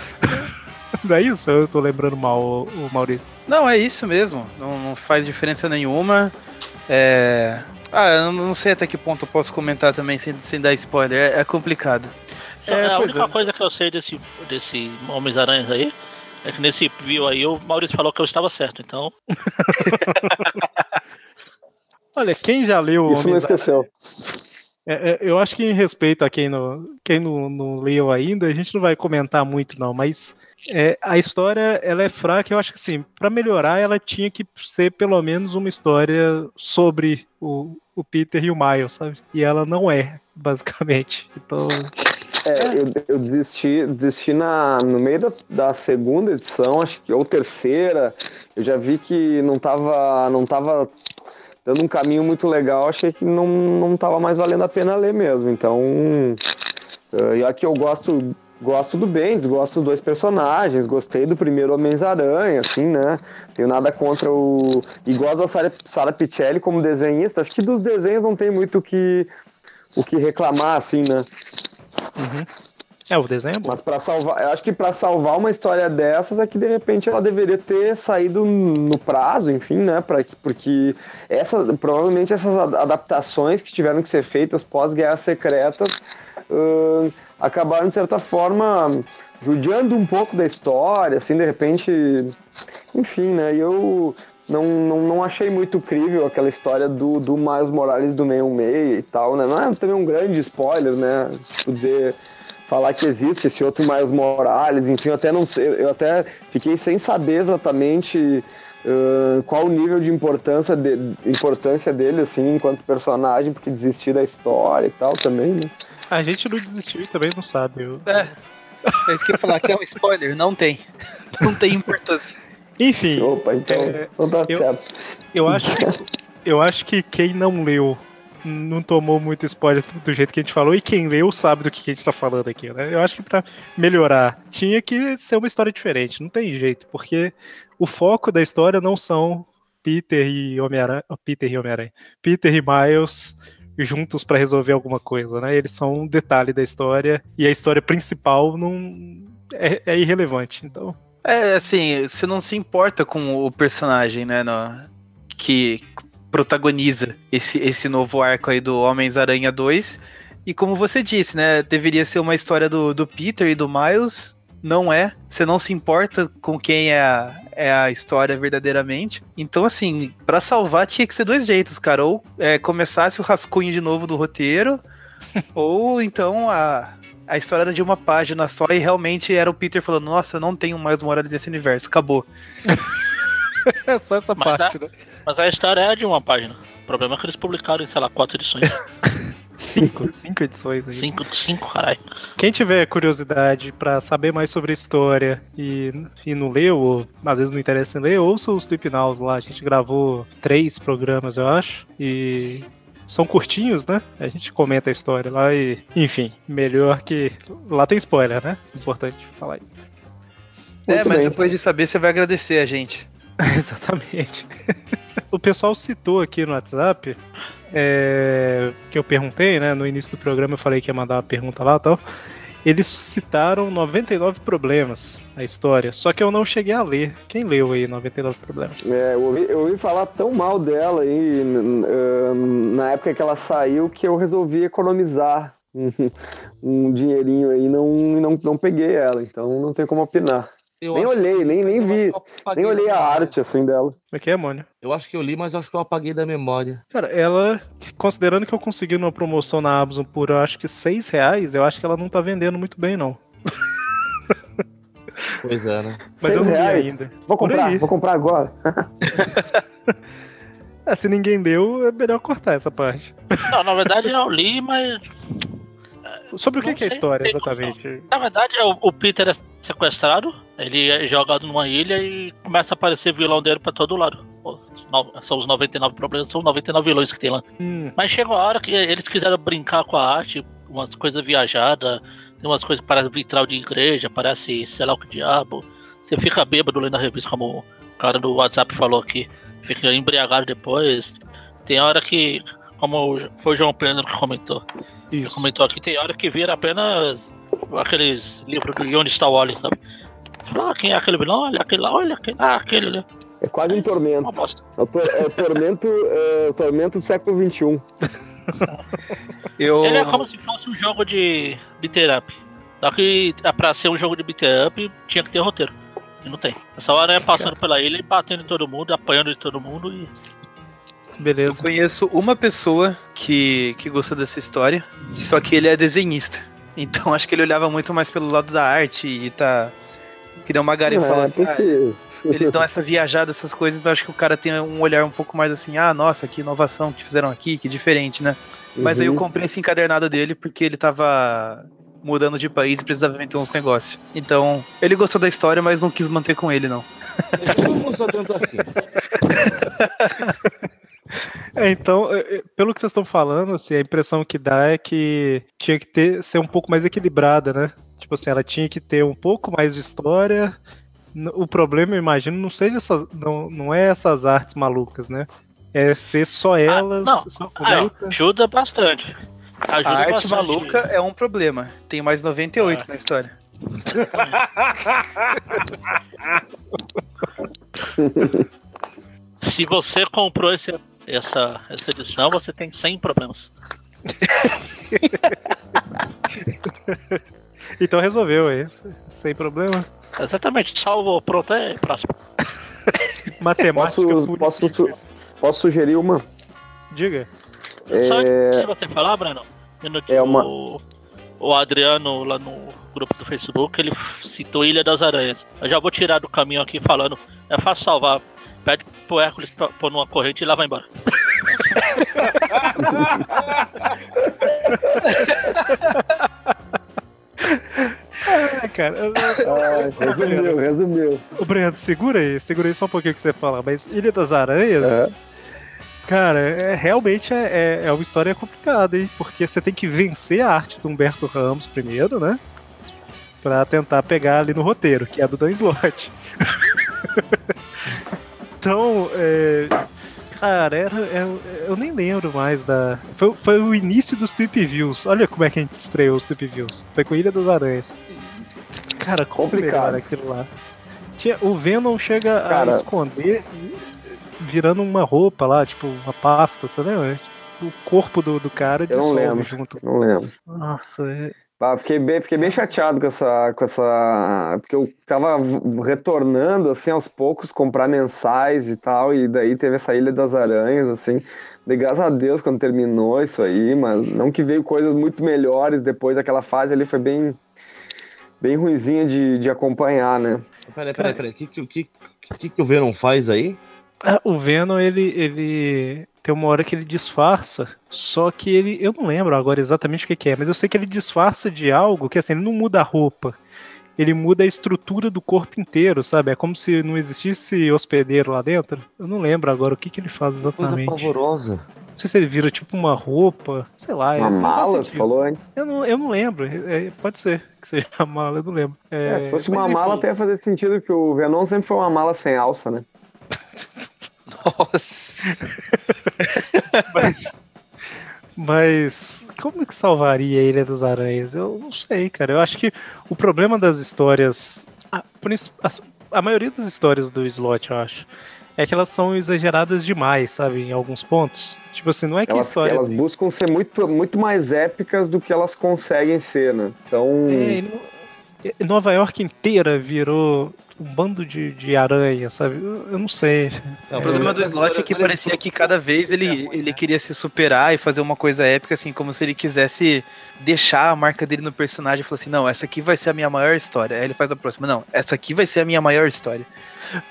não é isso? Eu tô lembrando mal o Maurício. Não, é isso mesmo. Não, não faz diferença nenhuma. É... Ah, eu não sei até que ponto eu posso comentar também sem, sem dar spoiler. É, é complicado. Só- É, a pois única é. coisa que eu sei desse, desse Homens-Aranhas aí é que nesse view aí o Maurício falou que eu estava certo, então. Olha, quem já leu Isso não Homens esqueceu. É, é, eu acho que em respeito a quem não, quem não, não leu ainda, a gente não vai comentar muito não, mas é, a história ela é fraca, eu acho que assim, para melhorar ela tinha que ser pelo menos uma história sobre o, o Peter e o Miles, sabe? E ela não é, basicamente. Então, É, eu, eu desisti, desisti na, no meio da, da segunda edição, acho que, ou terceira, eu já vi que não tava, não tava dando um caminho muito legal, achei que não, não tava mais valendo a pena ler mesmo. Então, eh, e aqui eu gosto, gosto do Bendis, gosto dos dois personagens, gostei do primeiro Homens-Aranha, assim, né? Tenho nada contra o. E gosto da Sarah, Sarah Pichelli como desenhista, acho que dos desenhos não tem muito o que, o que reclamar, assim, né? É o desenho é bom. Mas para salvar, eu acho que para salvar uma história dessas é que de repente ela deveria ter saído no prazo, enfim, né? Que porque essa provavelmente essas adaptações que tiveram que ser feitas pós Guerras Secretas ahn, acabaram de certa forma judiando um pouco da história, assim, de repente, enfim, né? E eu não, não, não achei muito crível aquela história do, do Miles Morales do 616 e tal, né? Não é também um grande spoiler, né? Tipo, dizer falar que existe esse outro Miles Morales, enfim, eu até não sei, eu até fiquei sem saber exatamente ãh, qual o nível de importância, de, importância dele, assim, enquanto personagem, porque desistir da história e tal também, né? A gente não desistiu e também não sabe. Eu- É. É isso que eu ia falar, que é um spoiler. Não tem. Não tem importância. Enfim, Opa, então, É, então tá eu- certo. Eu acho, eu acho que quem não leu não tomou muito spoiler do jeito que a gente falou, e quem leu sabe do que a gente tá falando aqui, né? Eu acho que pra melhorar tinha que ser uma história diferente, não tem jeito, porque o foco da história não são Peter e Homem-Aranha, Peter e Homem-Aranha, Peter e Miles juntos pra resolver alguma coisa, né? Eles são um detalhe da história e a história principal não é, é irrelevante. Então, É, assim, você não se importa com o personagem, né? no- que protagoniza esse, esse novo arco aí do Homens-Aranha 2. E como você disse, né? Deveria ser uma história do, do Peter e do Miles. Não é. Você não se importa com quem é a, é a história verdadeiramente. Então, assim, pra salvar tinha que ser dois jeitos, cara. Ou é, começasse o rascunho de novo do roteiro, ou então a, a história era de uma página só e realmente era o Peter falando: Nossa, eu não tenho mais Morales nesse universo, acabou. é só essa Mas parte, tá- né? Mas a história é de uma página. O problema é que eles publicaram sei lá, quatro edições. Cinco, cinco edições aí. cinco, cinco, caralho. Quem tiver curiosidade pra saber mais sobre a história e, e não leu, ou às vezes não interessa em ler, ouça os Tweep Nows lá. A gente gravou três programas, eu acho, e são curtinhos, né? A gente comenta a história lá e, enfim, melhor que. Lá tem spoiler, né? Importante falar isso. é, Muito mas bem. depois de saber, você vai agradecer a gente. Exatamente. o pessoal citou aqui no WhatsApp é, que eu perguntei, né? No início do programa eu falei que ia mandar uma pergunta lá e tal. Eles citaram 99 problemas a história, só que eu não cheguei a ler. Quem leu aí 99 problemas? É, eu ouvi, eu ouvi falar tão mal dela aí na época que ela saiu que eu resolvi economizar um, dinheirinho aí e não, não, não peguei ela, então não tem como opinar. Eu nem olhei, nem, nem eu vi, nem olhei a arte assim dela. Como é que é, Mônio? Eu acho que eu li, mas acho que eu apaguei da memória. Cara, ela, considerando que eu consegui numa promoção na Amazon por eu acho que 6 reais, eu acho que ela não tá vendendo muito bem, não. Pois é, né? Mas eu não li reais. ainda. Vou comprar, vou comprar agora. É, se ninguém leu, é melhor cortar essa parte. Não, na verdade eu li, mas Sobre o que, que é a história, exatamente? na verdade é o, Peter é sequestrado, ele é jogado numa ilha e começa a aparecer vilão dele pra todo lado. São os 99 problemas, são os 99 vilões que tem lá. Hum, Mas chegou a hora que eles quiseram brincar com a arte, umas coisas viajadas, tem umas coisas que parecem vitral de igreja, parece sei lá o que diabo. Você fica bêbado lendo a revista, como o cara do WhatsApp falou aqui. Fica embriagado depois. Tem hora que, como foi o João Pedro que comentou, isso. comentou aqui, tem hora que vira apenas aqueles livros de onde está o Wally, sabe? Ah, quem é aquele vilão? Olha aquele lá, olha aquele, ah, aquele ali. É quase um Uma tormento. bosta. É o, é o tormento, é o tormento do século um. XXI. Eu, Ele é como se fosse um jogo de beater up. Só que é pra ser um jogo de beater up, tinha que ter roteiro. E não tem. Essa hora é passando pela ilha e batendo em todo mundo, apanhando de todo mundo e. eu Beleza. conheço uma pessoa que, que gostou dessa história, só que ele é desenhista. Então acho que ele olhava muito mais pelo lado da arte e tá. Que deu uma falou é assim, ah, possível. eles dão essa viajada, essas coisas, então acho que o cara tem um olhar um pouco mais assim, ah, nossa, que inovação que fizeram aqui, que diferente, né? Mas aí eu Uhum. comprei esse encadernado dele porque ele tava mudando de país e precisava vender uns negócios. Então, ele gostou da história, mas não quis manter com ele, não. Eu não sou tanto assim. É, então, é, é, pelo que vocês estão falando, assim, a impressão que dá é que tinha que ter, ser um pouco mais equilibrada, né? Tipo assim, ela tinha que ter um pouco mais de história. O problema, eu imagino, não seja essas, não, não é essas artes malucas, né? É ser só elas, não. só Ah, ajuda bastante. Ajuda A arte bastante. maluca é um problema. Tem mais 98 na história. Se você comprou esse, essa, essa edição, você tem 100 problemas. Então resolveu é isso, sem problema. Exatamente, salvo, pronto, é próximo. Matemática Posso- posso su-. Posso sugerir uma? Diga. Só É, antes de você falar, Breno, minutinho, É uma- o, o Adriano lá no grupo do Facebook, ele citou Ilha das Aranhas. Eu já vou tirar do caminho aqui falando, é fácil salvar. Pede pro Hércules pôr numa corrente e lá vai embora. É, cara. eu- ah, resumiu, resumiu. Ô, Breno, segura aí, segura aí só um pouquinho que você fala. Mas Ilha das Aranhas, É. cara, é, realmente é, é, é uma história complicada, hein? Porque você tem que vencer a arte do Humberto Ramos primeiro, né? Pra tentar pegar ali no roteiro, que é a do Dan Slott. então, é, cara, era, eu, eu nem lembro mais da. Foi, foi o início dos Trip Views. Olha como é que a gente estreou os Trip Views. Foi com Ilha das Aranhas. Cara, Complicado. aquilo lá. Tinha, o Venom chega Cara. a esconder virando uma roupa lá, tipo, uma pasta, você lembra? O corpo do, do cara Eu não dissolve lembro. junto. Não lembro. Nossa, é... Ah, fiquei, bem, fiquei bem chateado com essa, com essa. Porque eu tava retornando, assim, aos poucos, comprar mensais e tal, e daí teve essa Ilha das Aranhas, assim. De graças a Deus quando terminou isso aí, mas não que veio coisas muito melhores depois daquela fase ali, foi bem. Bem ruizinha de, de acompanhar, né? Peraí, peraí, peraí. O que, que, que, que, que o Venom faz aí? Ah, O Venom, ele, ele tem uma hora que ele disfarça, só que ele, eu não lembro agora exatamente o que, que é, mas eu sei que ele disfarça de algo que assim, ele não muda a roupa, ele muda a estrutura do corpo inteiro, sabe? É como se não existisse hospedeiro lá dentro. Eu não lembro agora o que, que ele faz Coisa exatamente. Não pavorosa. sei se ele vira tipo uma roupa, sei lá. Uma é, não faz mala, sentido. falou antes? Eu não, eu não lembro, é, pode ser que seja uma mala, eu não lembro. É, É, se fosse uma mala, até ia fazer sentido, que o Venom sempre foi uma mala sem alça, né? Nossa. Mas como que salvaria a Ilha das Aranhas? Eu não sei, cara. Eu acho que o problema das histórias. A, por isso- as- a maioria das histórias do slot, eu acho. É que elas são exageradas demais, sabe? Em alguns pontos. Tipo assim, não é que a Elas, história. elas buscam ser muito, muito mais épicas do que elas conseguem ser, né? Então. É, no- Nova York inteira virou um bando de, de aranha, sabe? Eu, eu não sei. O problema do slot é que parecia que cada vez ele, ele queria se superar e fazer uma coisa épica, assim, como se ele quisesse deixar a marca dele no personagem e falar assim, não, essa aqui vai ser a minha maior história. Aí ele faz a próxima, não, essa aqui vai ser a minha maior história.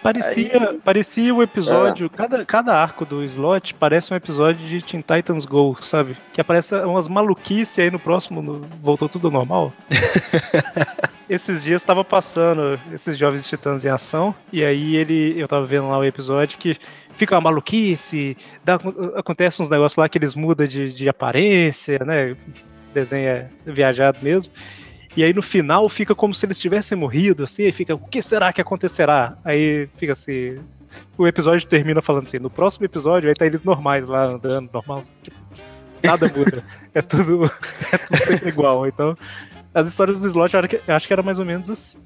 Parecia, parecia o episódio, cada, cada arco do slot parece um episódio de Teen Titans Go, sabe? Que aparece umas maluquices e aí no próximo no- voltou tudo normal. esses dias tava passando esses jovens titãs em ação, e aí ele. Eu tava vendo lá o episódio que fica uma maluquice, dá- acontece uns negócios lá que eles mudam de, de aparência, né? Desenho é viajado mesmo. E aí no final fica como se eles tivessem morrido, assim, e fica, o que será que acontecerá? Aí fica assim. O episódio termina falando assim, no próximo episódio aí tá eles normais lá andando, normal. Tipo, nada muda. é tudo. É tudo sempre igual. Então, as histórias do slot eu acho que- era mais ou menos assim.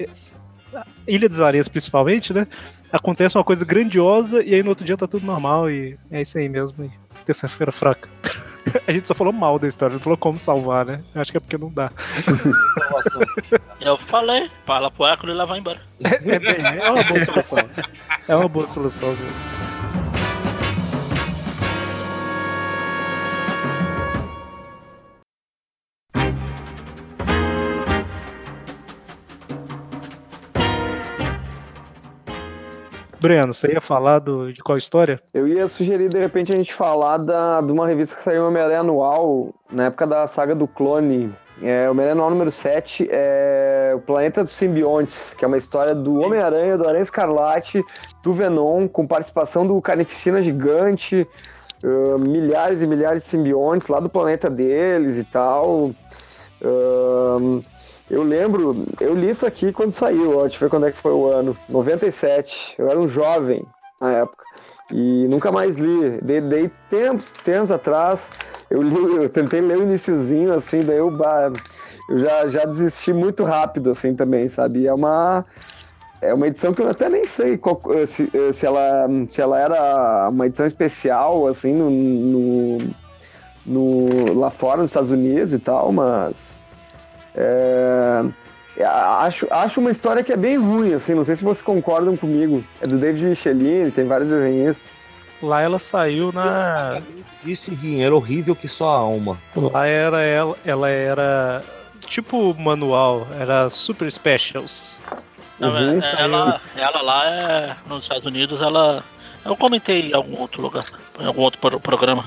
a Ilha das Areias, principalmente, né? Acontece uma coisa grandiosa e aí no outro dia tá tudo normal e é isso aí mesmo. Terça-feira fraca. A gente só falou mal da história, não falou como salvar, né? Eu acho que é porque não dá. Eu falei, fala pro Hércules e lá vai embora. É, bem, é uma boa solução. É uma boa solução. viu? Breno, você ia falar do, de qual história? Eu ia sugerir, de repente, a gente falar da, de uma revista que saiu Homem-Aranha anual, na época da saga do clone. É, Homem-Aranha anual número 7 é O Planeta dos Simbiontes, que é uma história do Homem-Aranha, do Aranha Escarlate, do Venom, com participação do Carnificina Gigante, ah, milhares e milhares de simbiontes lá do planeta deles e tal. Ahn, eu lembro, eu li isso aqui quando saiu, ó, deixa eu ver quando é que foi o ano. 97. Eu era um jovem na época. E nunca mais li. Dei, dei tempos, tempos atrás. Eu li, eu tentei ler o iniciozinho, assim, daí eu, eu já, já desisti muito rápido, assim, também, sabe? E é uma. É uma edição que eu até nem sei qual- se, se, ela, se ela era uma edição especial, assim, no, no, no- lá fora nos Estados Unidos e tal, mas. É, é, acho, acho uma história que é bem ruim, assim, não sei se vocês concordam comigo. É do David Michelin, tem vários desenhistas. Lá ela saiu na. Disse era horrível que só a alma. Lá era ela, ela era tipo manual, era Super Specials. Não, Uhum, é- saiu. ela, ela lá é, nos Estados Unidos, ela. Eu comentei em algum outro lugar, em algum outro pro- programa.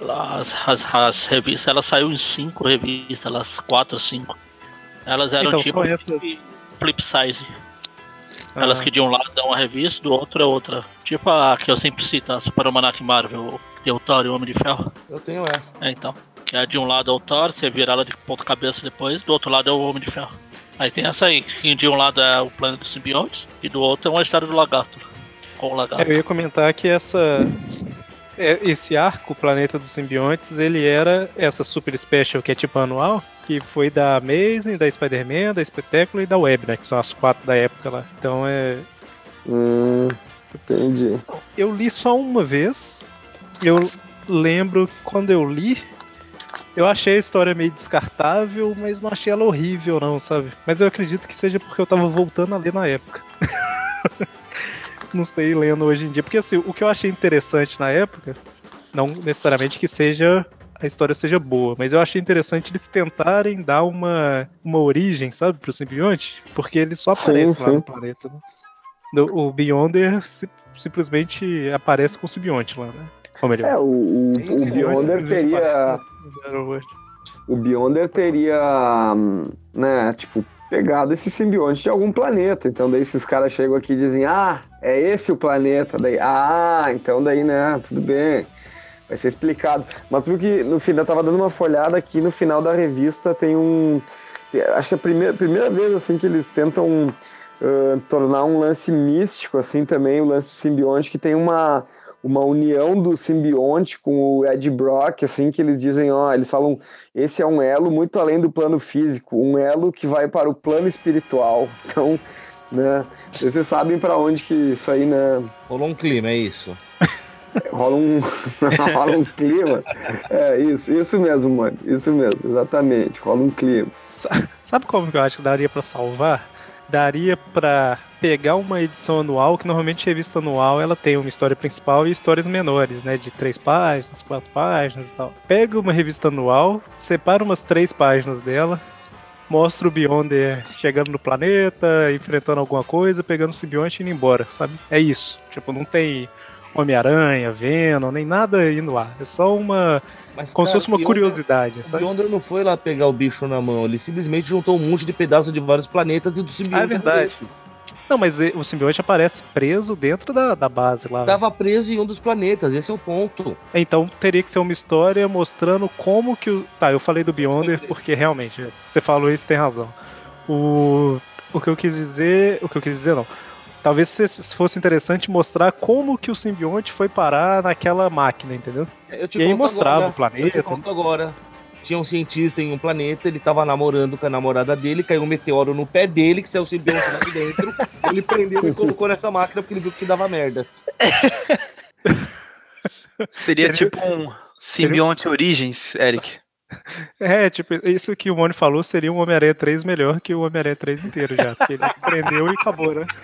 As, as, as revistas, ela saiu em cinco revistas, elas quatro, cinco. Elas eram Então, tipo flip, flip size. Ah. Elas que de um lado é uma revista, do outro é outra. Tipo a que eu sempre cito, a Super Almanac Marvel, que tem o Thor e o Homem de Ferro. Eu tenho essa. É, então. Que é de um lado é o Thor, você vira ela de ponta cabeça depois, do outro lado é o Homem de Ferro. Aí tem essa aí, que de um lado é o Planeta dos Simbiontes, e do outro é uma história do lagarto. Com o lagarto. É, eu ia comentar que essa esse arco, o Planeta dos Simbiontes, ele era essa Super Special que é tipo anual, que foi da Amazing, da Spider-Man, da Espetáculo e da Web, né? Que são as quatro da época lá. Então é. Hum, entendi. Eu li só uma vez. Eu lembro que quando eu li, eu achei a história meio descartável, mas não achei ela horrível, não, sabe? Mas eu acredito que seja porque eu tava voltando a ler na época. não sei, lendo hoje em dia. Porque assim, o que eu achei interessante na época, não necessariamente que seja a história seja boa, mas eu achei interessante eles tentarem dar uma, uma origem, sabe, pro simbionte, porque ele só Sim, aparece lá sim. no planeta, né? O Beyonder si- simplesmente aparece com o simbionte lá, né? Ou melhor, É, o, o, Sim, o Beyonder teria. O Beyonder teria. hum, né, tipo, pegado esse simbionte de algum planeta. Então daí esses caras chegam aqui e dizem, ah, é esse o planeta. Daí, ah, então daí, né, tudo bem. Vai ser explicado. Mas viu que no final, eu tava dando uma folhada aqui no final da revista, tem um. Acho que é a primeira, primeira vez assim que eles tentam ah, tornar um lance místico, assim, também, o lance do simbionte, que tem uma, uma união do simbionte com o Ed Brock, assim, que eles dizem, ó, eles falam, esse é um elo muito além do plano físico, um elo que vai para o plano espiritual. Então, né, vocês sabem para onde que isso aí, né, Rolou um clima, é isso. rola um, rola um clima. É, isso, isso mesmo, mano, isso mesmo, exatamente, rola um clima. Sa- Sabe como que eu acho que daria pra salvar? Daria pra pegar uma edição anual, que normalmente revista anual ela tem uma história principal e histórias menores, né? De três páginas, quatro páginas e tal. Pega uma revista anual, separa umas três páginas dela, mostra o Beyonder chegando no planeta, enfrentando alguma coisa, pegando o simbionte e indo embora, sabe? É isso. Tipo, não tem Homem-Aranha, Venom, nem nada indo lá. É só uma. Mas, Como se cara, fosse uma curiosidade, O sabe? Beyonder não foi lá pegar o bicho na mão, ele simplesmente juntou um monte de pedaços de vários planetas e do simbionte. Ah, é verdade. Não, mas o simbionte aparece preso dentro da, da base lá. Tava preso em um dos planetas, esse é o ponto. Então teria que ser uma história mostrando como que o. Tá, eu falei do Beyonder porque realmente, você falou isso tem razão. O, o que eu quis dizer. O que eu quis dizer não. Talvez se- se fosse interessante mostrar como que o simbionte foi parar naquela máquina, entendeu? Eu te E aí mostrava agora, o planeta. Eu te conto agora. Tinha um cientista em um planeta, ele tava namorando com a namorada dele, caiu um meteoro no pé dele, que saiu o simbionte lá de dentro. Ele prendeu e colocou nessa máquina porque ele viu que dava merda. Seria Seria- tipo um simbionte Origins, Eric. É, tipo, isso que o Moni falou seria um Homem-Aranha 3 melhor que o Homem-Aranha 3 inteiro já. Porque ele prendeu e acabou, né?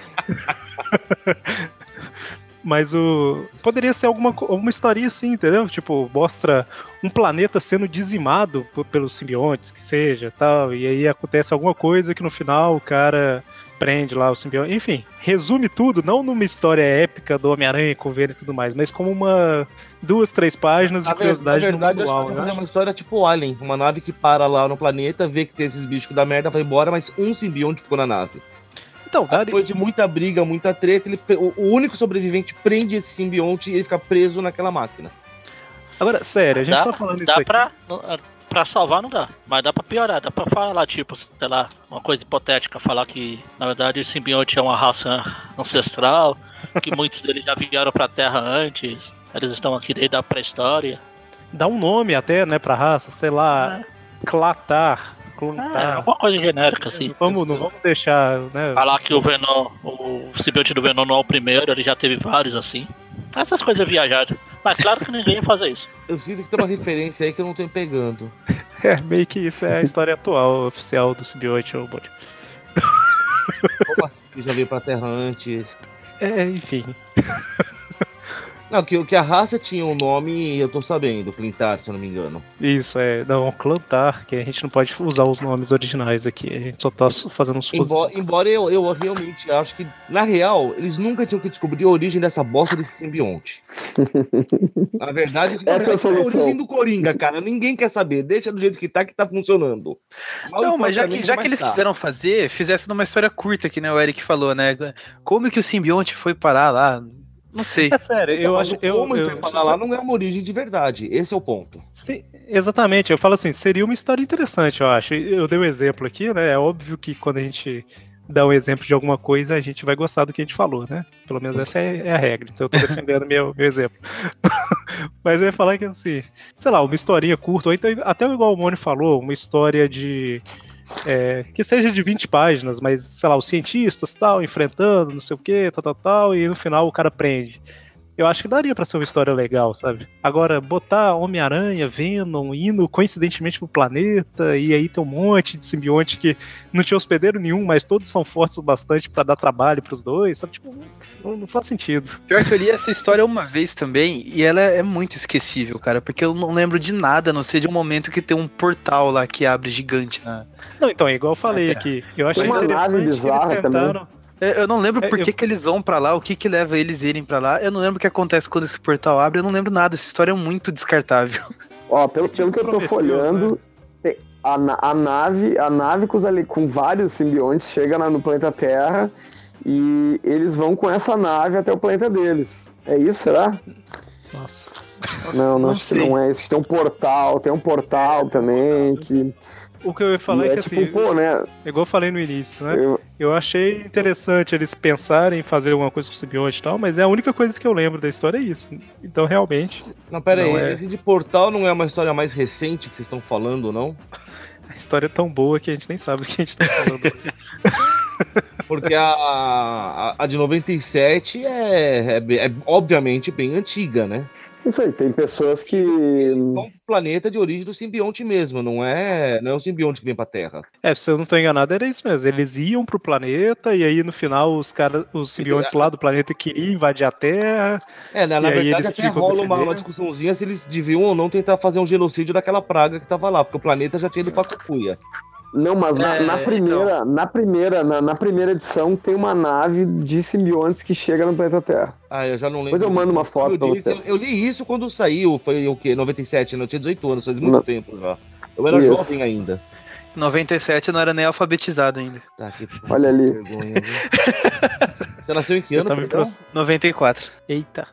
Mas o. Poderia ser alguma, alguma historinha assim, entendeu? Tipo, mostra um planeta sendo dizimado pelos simbiontes, que seja, tal. E aí acontece alguma coisa que no final o cara prende lá o simbionte. Enfim, resume tudo, não numa história épica do Homem-Aranha com Venom e tudo mais, mas como uma. duas, três páginas de ver- curiosidade na no verdade, eu manual, acho que né? fazer uma história tipo Alien, uma nave que para lá no planeta, vê que tem esses bichos que dá merda, vai embora, mas um simbionte ficou na nave. Então, daria, Depois de muita briga, muita treta, ele, o, o único sobrevivente prende esse simbionte e ele fica preso naquela máquina. Agora, sério, a gente dá tá falando isso dá aqui. pra. É, Pra salvar não dá, mas dá pra piorar, dá pra falar, tipo, sei lá, uma coisa hipotética, falar que, na verdade, o simbionte é uma raça ancestral, que muitos deles já vieram pra Terra antes, eles estão aqui desde a pré-história. Dá um nome até, né, pra raça, sei lá, Clatar, É, Clontar. alguma coisa genérica, assim. Vamos, não vamos deixar, né? Falar que o Venom, o simbionte do Venom não é o primeiro, ele já teve vários assim. Essas coisas viajadas. Mas claro que ninguém ia fazer isso. Eu sinto que tem uma referência aí que eu não tô pegando. É, meio que isso é a história atual, oficial do simbionte. ô, Bonnie. Como assim? Já veio pra Terra antes. É, enfim. Não, que, que a raça tinha um nome, eu tô sabendo, Clintar, se eu não me engano. Isso, é. Não, Clantar, que a gente não pode usar os nomes originais aqui. A gente só tá fazendo um suposição. Embora, embora eu, eu realmente acho que, na real, eles nunca tinham que descobrir a origem dessa bosta desse simbionte. Na verdade, Essa é a essa é a solução. origem do Coringa, cara. Ninguém quer saber. Deixa do jeito que tá, que tá funcionando. Não, mas já que, Obviamente, já que eles tá. quiseram fazer, fizesse numa história curta, que né, o Eric falou, né? Como que o simbionte foi parar lá? Não sei. É sério, eu Mas acho. o Eu, como ele eu, foi parar lá não é uma origem de verdade. Esse é o ponto. Sim, exatamente, eu falo assim, seria uma história interessante, eu acho. Eu dei um exemplo aqui, né? É óbvio que quando a gente dá um exemplo de alguma coisa, a gente vai gostar do que a gente falou, né? Pelo menos essa é, é a regra. Então eu tô defendendo meu, meu exemplo. Mas eu ia falar que assim, sei lá, uma historinha curta, ou então até igual o Moni falou, uma história de. É, que seja de 20 páginas, mas, sei lá, os cientistas tal, enfrentando, não sei o que, tal, tal, tal, e no final o cara prende. Eu acho que daria pra ser uma história legal, sabe? Agora, botar Homem-Aranha, Venom, indo coincidentemente pro planeta, e aí tem um monte de simbionte que não tinha hospedeiro nenhum, mas todos são fortes o bastante pra dar trabalho pros dois, sabe? Tipo, não, não faz sentido. Pior que eu li essa história uma vez também, e ela é muito esquecível, cara, porque eu não lembro de nada, a não ser de um momento que tem um portal lá que abre gigante na. Não, então, é igual eu falei É. aqui. Eu acho Tem uma interessante nave que eles bizarra tentaram. É, Eu não lembro É, por eu- que, que eles vão pra lá, o que que leva eles a irem pra lá. Eu não lembro o que acontece quando esse portal abre, eu não lembro nada. Essa história é muito descartável. Ó, pelo, pelo que eu tô folhando, tem- a, na- a nave, a nave com, os ali- com vários simbiontes chega lá no planeta Terra e eles vão com essa nave até o planeta deles. É isso, será? Nossa. não, não, não acho que sei. não é isso. Tem um portal, tem um portal também que O que eu ia falar e é é que tipo, assim, pô, né? é igual eu falei no início, né? Eu, Eu achei interessante eles pensarem em fazer alguma coisa com o simbionte e tal, mas é a única coisa que eu lembro da história é isso. Então, realmente, Não, pera Não aí, é. esse de Portal não é uma história mais recente que vocês estão falando, não? a história é tão boa que a gente nem sabe o que a gente tá falando. Porque a, a, a de 97 é, é, é obviamente bem antiga, né? Isso aí, tem pessoas que. É um planeta de origem do simbionte mesmo, não é, não é um simbionte que vem pra Terra. é, se eu não tô enganado, era isso mesmo. Eles iam pro planeta e aí no final os caras, os simbiontes lá do planeta queriam invadir a Terra. É, na, na E verdade eles até ficam rola uma, uma discussãozinha se eles deviam ou não tentar fazer um genocídio daquela praga que tava lá, porque o planeta já tinha ido pra cucuia. Não, mas na, É, na primeira, na primeira, na, na primeira edição tem uma nave de simbiontes que chega no planeta Terra. Ah, eu já não lembro. Depois eu mando uma foto eu, pra você. eu, eu li isso quando saiu, foi o quê? 97, né? Eu tinha 18 anos, faz muito Não. tempo já. Eu era Isso. jovem ainda. 97 não era nem alfabetizado ainda. Tá, que Olha ali. vergonha? Você nasceu em que Eu ano? tava em perdão? proce- 94. Eita.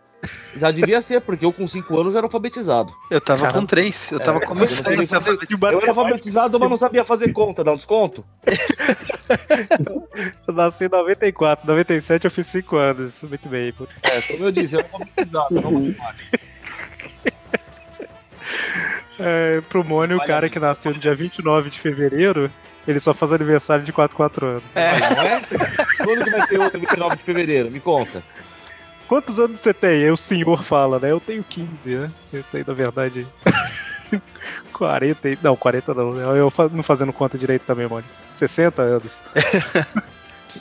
Já devia ser, porque eu com 5 anos já era alfabetizado. Eu tava Caramba. com 3. Eu tava É, começando eu a ser alfabetizado. Eu era alfabetizado, mas não sabia fazer conta, dá um desconto? Eu nasci em 94, 97 eu fiz 5 anos. Muito bem. pô. É, como eu disse, eu era alfabetizado, não matemática. É, pro Mônio, o cara que nasceu no dia 29 de fevereiro, ele só faz aniversário de 4 4 anos. É. Não é? Quando que vai ter outro 29 de fevereiro? Me conta. Quantos anos você tem? Aí o senhor fala, né? Eu tenho 15, né? Eu tenho, na verdade, 40. e- Não, 40 não. né? Eu não fazendo conta direito também, Mônio. 60 anos.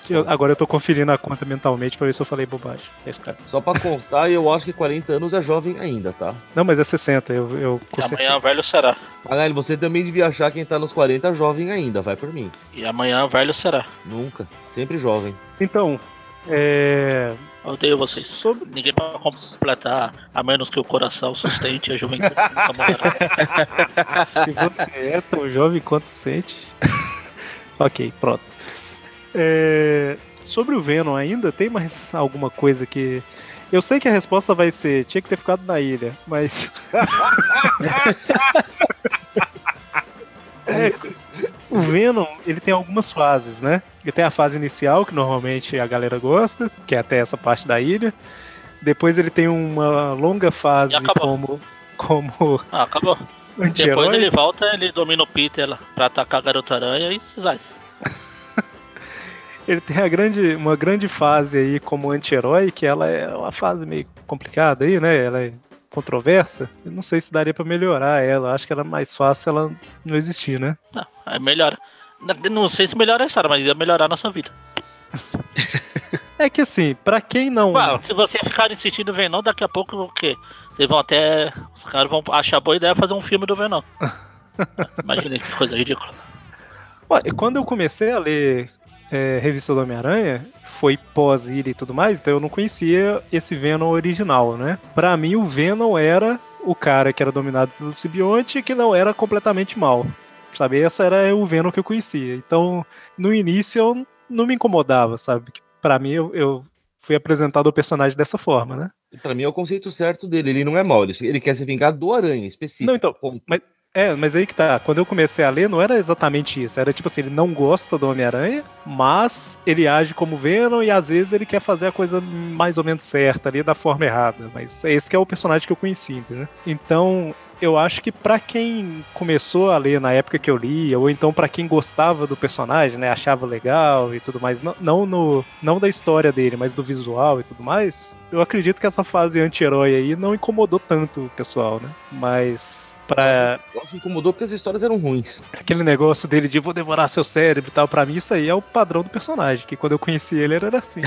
Eu- agora eu tô conferindo a conta mentalmente pra ver se eu falei bobagem. É isso, cara. Só pra constar, eu acho que 40 anos é jovem ainda, tá? Não, mas é 60. Eu, eu E amanhã velho será. Magali, você também devia achar quem tá nos 40 jovem ainda, vai por mim. E amanhã velho será. Nunca. Sempre jovem. Então, é. Eu odeio vocês. Sobre. Ninguém pra completar, a menos que o coração sustente a juventude nunca morrerá. Se você é tão jovem quanto sente. ok, pronto. É, sobre o Venom ainda, tem mais alguma coisa que. Eu sei que a resposta vai ser: tinha que ter ficado na ilha, mas. É, o Venom, ele tem algumas fases, né? Ele tem a fase inicial, que normalmente a galera gosta, que é até essa parte da ilha. Depois ele tem uma longa fase como, como Ah, acabou. Depois ele volta, ele domina o Peter lá pra atacar a Garota Aranha e zaz. Ele tem a grande, uma grande fase aí como anti-herói, que ela é uma fase meio complicada aí, né? Ela é controversa. Eu não sei se daria pra melhorar ela. Acho que era mais fácil ela não existir, né? Não, aí melhora. Não- Não sei se melhora a história, mas ia melhorar a nossa vida. É que assim, pra quem não. Ah, se você ficar insistindo no Venom, daqui a pouco o quê? Vocês vão até. Os caras vão achar boa ideia fazer um filme do Venom. Imagina que coisa ridícula. E quando eu comecei a ler é, revista do Homem-Aranha, foi pós-ilha e tudo mais, então eu não conhecia esse Venom original, né? Pra mim, o Venom era o cara que era dominado pelo simbionte que não era completamente mal. Sabe? Esse era o Venom que eu conhecia. Então, no início, eu não me incomodava, sabe? Que Pra mim, eu, eu fui apresentado o personagem dessa forma, né? E Pra mim é o conceito certo dele. Ele não é mau, ele, ele quer se vingar do aranha específico. Não, então, Ponto. mas- É, mas aí que tá. Quando eu comecei a ler, não era exatamente isso. Era tipo assim, ele não gosta do Homem-Aranha, mas ele age como Venom e às vezes ele quer fazer a coisa mais ou menos certa ali da forma errada. Mas esse que é o personagem que eu conheci, entendeu? Então, eu acho que pra quem começou a ler na época que eu li, ou então pra quem gostava do personagem, né, achava legal e tudo mais, não, não no não da história dele, mas do visual e tudo mais, eu acredito que essa fase anti-herói aí não incomodou tanto o pessoal, né? Mas pra que incomodou porque as histórias eram ruins. aquele negócio dele de vou devorar seu cérebro e tal, pra mim isso aí é o padrão do personagem, que quando eu conheci ele era assim.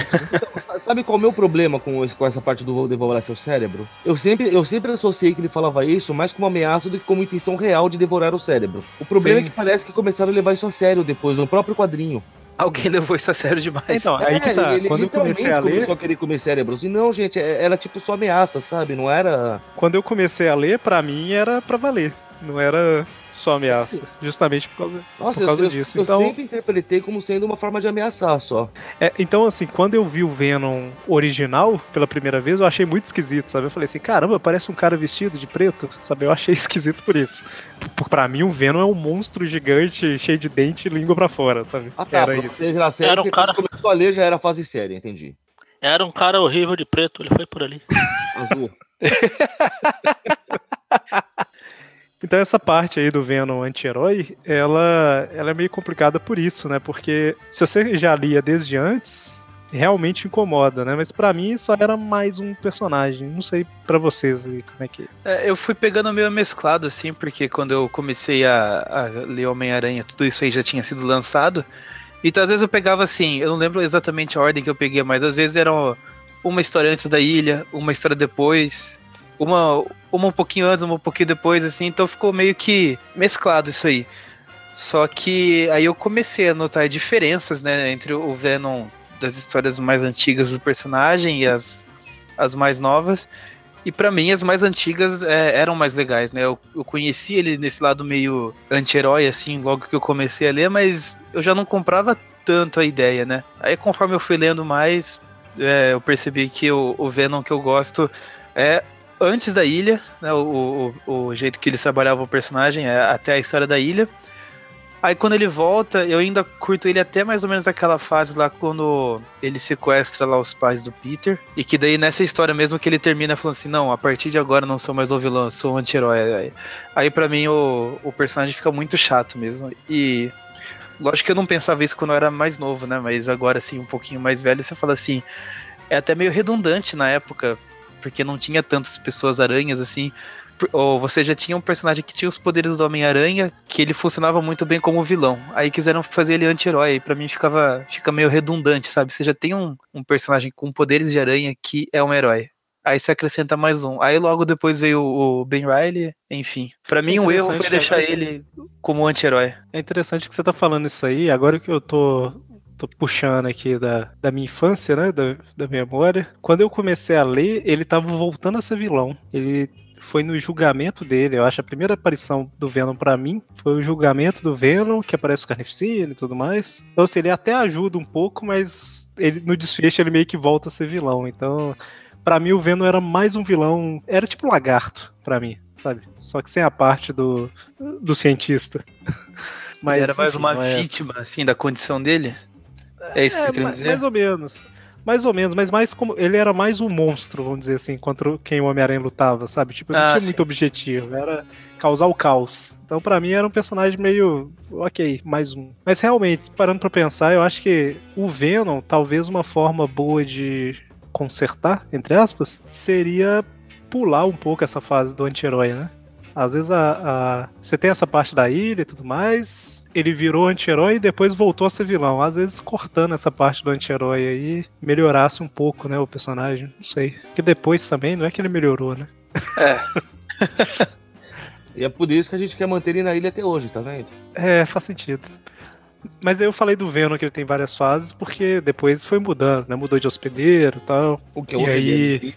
Sabe qual é o meu problema com, com essa parte do vou devorar seu cérebro? Eu sempre, eu sempre associei que ele falava isso mais como ameaça do que como intenção real de devorar o cérebro. O problema Sim. é que parece que começaram a levar isso a sério depois, no próprio quadrinho. Alguém levou isso a sério demais. Então, aí que tá. É, ele Quando eu comecei a ler, começou a querer comer cérebros. E não, gente, é- era tipo só ameaça, sabe? Não era. quando eu comecei a ler, pra mim era pra valer. Não era só ameaça. Justamente por causa, Nossa, por causa eu, disso. eu Então, sempre interpretei como sendo uma forma de ameaçar só. é, então, assim, quando eu vi o Venom original pela primeira vez, eu achei muito esquisito, sabe? Eu falei assim, caramba, parece um cara vestido de preto, sabe? Eu achei esquisito por isso. Pra mim, o Venom é um monstro gigante, cheio de dente e língua pra fora, sabe? Ah, tá, Era isso. você na série, Era um cara- começou a ler já era fase séria, entendi. Era um cara horrível de preto, ele foi por ali. Azul. Então essa parte aí do Venom anti-herói, ela, ela é meio complicada por isso, né? Porque se você já lia desde antes, realmente incomoda, né? Mas pra mim só era mais um personagem. Não sei pra vocês como é que É, eu fui pegando meio mesclado, assim, porque quando eu comecei a, a ler Homem-Aranha, tudo isso aí já tinha sido lançado. Então, às vezes eu pegava assim, eu não lembro exatamente a ordem que eu peguei, mas às vezes era uma história antes da ilha, uma história depois, uma, uma um pouquinho antes, uma um pouquinho depois, assim, então ficou meio que mesclado isso aí. Só que aí eu comecei a notar diferenças, né, entre o Venom das histórias mais antigas do personagem e as, as mais novas. E pra mim, as mais antigas é, eram mais legais, né? Eu, eu conheci ele nesse lado meio anti-herói, assim, logo que eu comecei a ler, mas eu já não comprava tanto a ideia, né? Aí, conforme eu fui lendo mais, é, eu percebi que o, o Venom que eu gosto é antes da ilha, né? O, o, o jeito que eles trabalhavam o personagem, é até a história da ilha. Aí quando ele volta, eu ainda curto ele até mais ou menos aquela fase lá quando ele sequestra lá os pais do Peter. E que daí nessa história mesmo que ele termina falando assim, não, a partir de agora não sou mais o vilão, sou o anti-herói. Aí, aí pra mim o, o personagem fica muito chato mesmo. E lógico que eu não pensava isso quando eu era mais novo, né? Mas agora assim, um pouquinho mais velho, você fala assim, é até meio redundante na época, porque não tinha tantas pessoas aranhas assim ou você já tinha um personagem que tinha os poderes do Homem-Aranha, que ele funcionava muito bem como vilão. Aí quiseram fazer ele anti-herói, e pra mim ficava fica meio redundante, sabe? Você já tem um, um personagem com poderes de aranha que é um herói. Aí você acrescenta mais um. Aí logo depois veio o Ben Riley, enfim. Pra mim o erro foi deixar ele como anti-herói. É interessante que você tá falando isso aí, agora que eu tô, tô puxando aqui da, da minha infância, né, da, da memória. Quando eu comecei a ler, ele tava voltando a ser vilão. Ele foi no julgamento dele, eu acho a primeira aparição do Venom pra mim foi o julgamento do Venom, que aparece o Carnificina e tudo mais. Então, assim, ele até ajuda um pouco, mas ele no desfecho ele meio que volta a ser vilão. Então, pra mim o Venom era mais um vilão, era tipo um lagarto pra mim, sabe? Só que sem a parte do, do cientista. Mas era mais enfim, uma é- vítima, assim, da condição dele? É isso que é, você quer mais, dizer? mais ou menos. Mais ou menos, mas mais como. Ele era mais um monstro, vamos dizer assim, contra quem o Homem-Aranha lutava, sabe? Tipo, ele não Ah, tinha sim. muito objetivo, era causar o caos. Então, pra mim, era um personagem meio. Ok, mais um. Mas realmente, parando pra pensar, eu acho que o Venom, talvez uma forma boa de consertar, entre aspas, seria pular um pouco essa fase do anti-herói, né? Às vezes a, a- você tem essa parte da ilha e tudo mais, ele virou anti-herói e depois voltou a ser vilão. Às vezes cortando essa parte do anti-herói aí, melhorasse um pouco, né, o personagem. Não sei. Porque depois também, não é que ele melhorou, né? É, E é por isso que a gente quer manter ele na ilha até hoje, tá vendo? É, faz sentido. Mas aí eu falei do Venom que ele tem várias fases, porque depois foi mudando, né? Mudou de hospedeiro e tal. O que E aí-.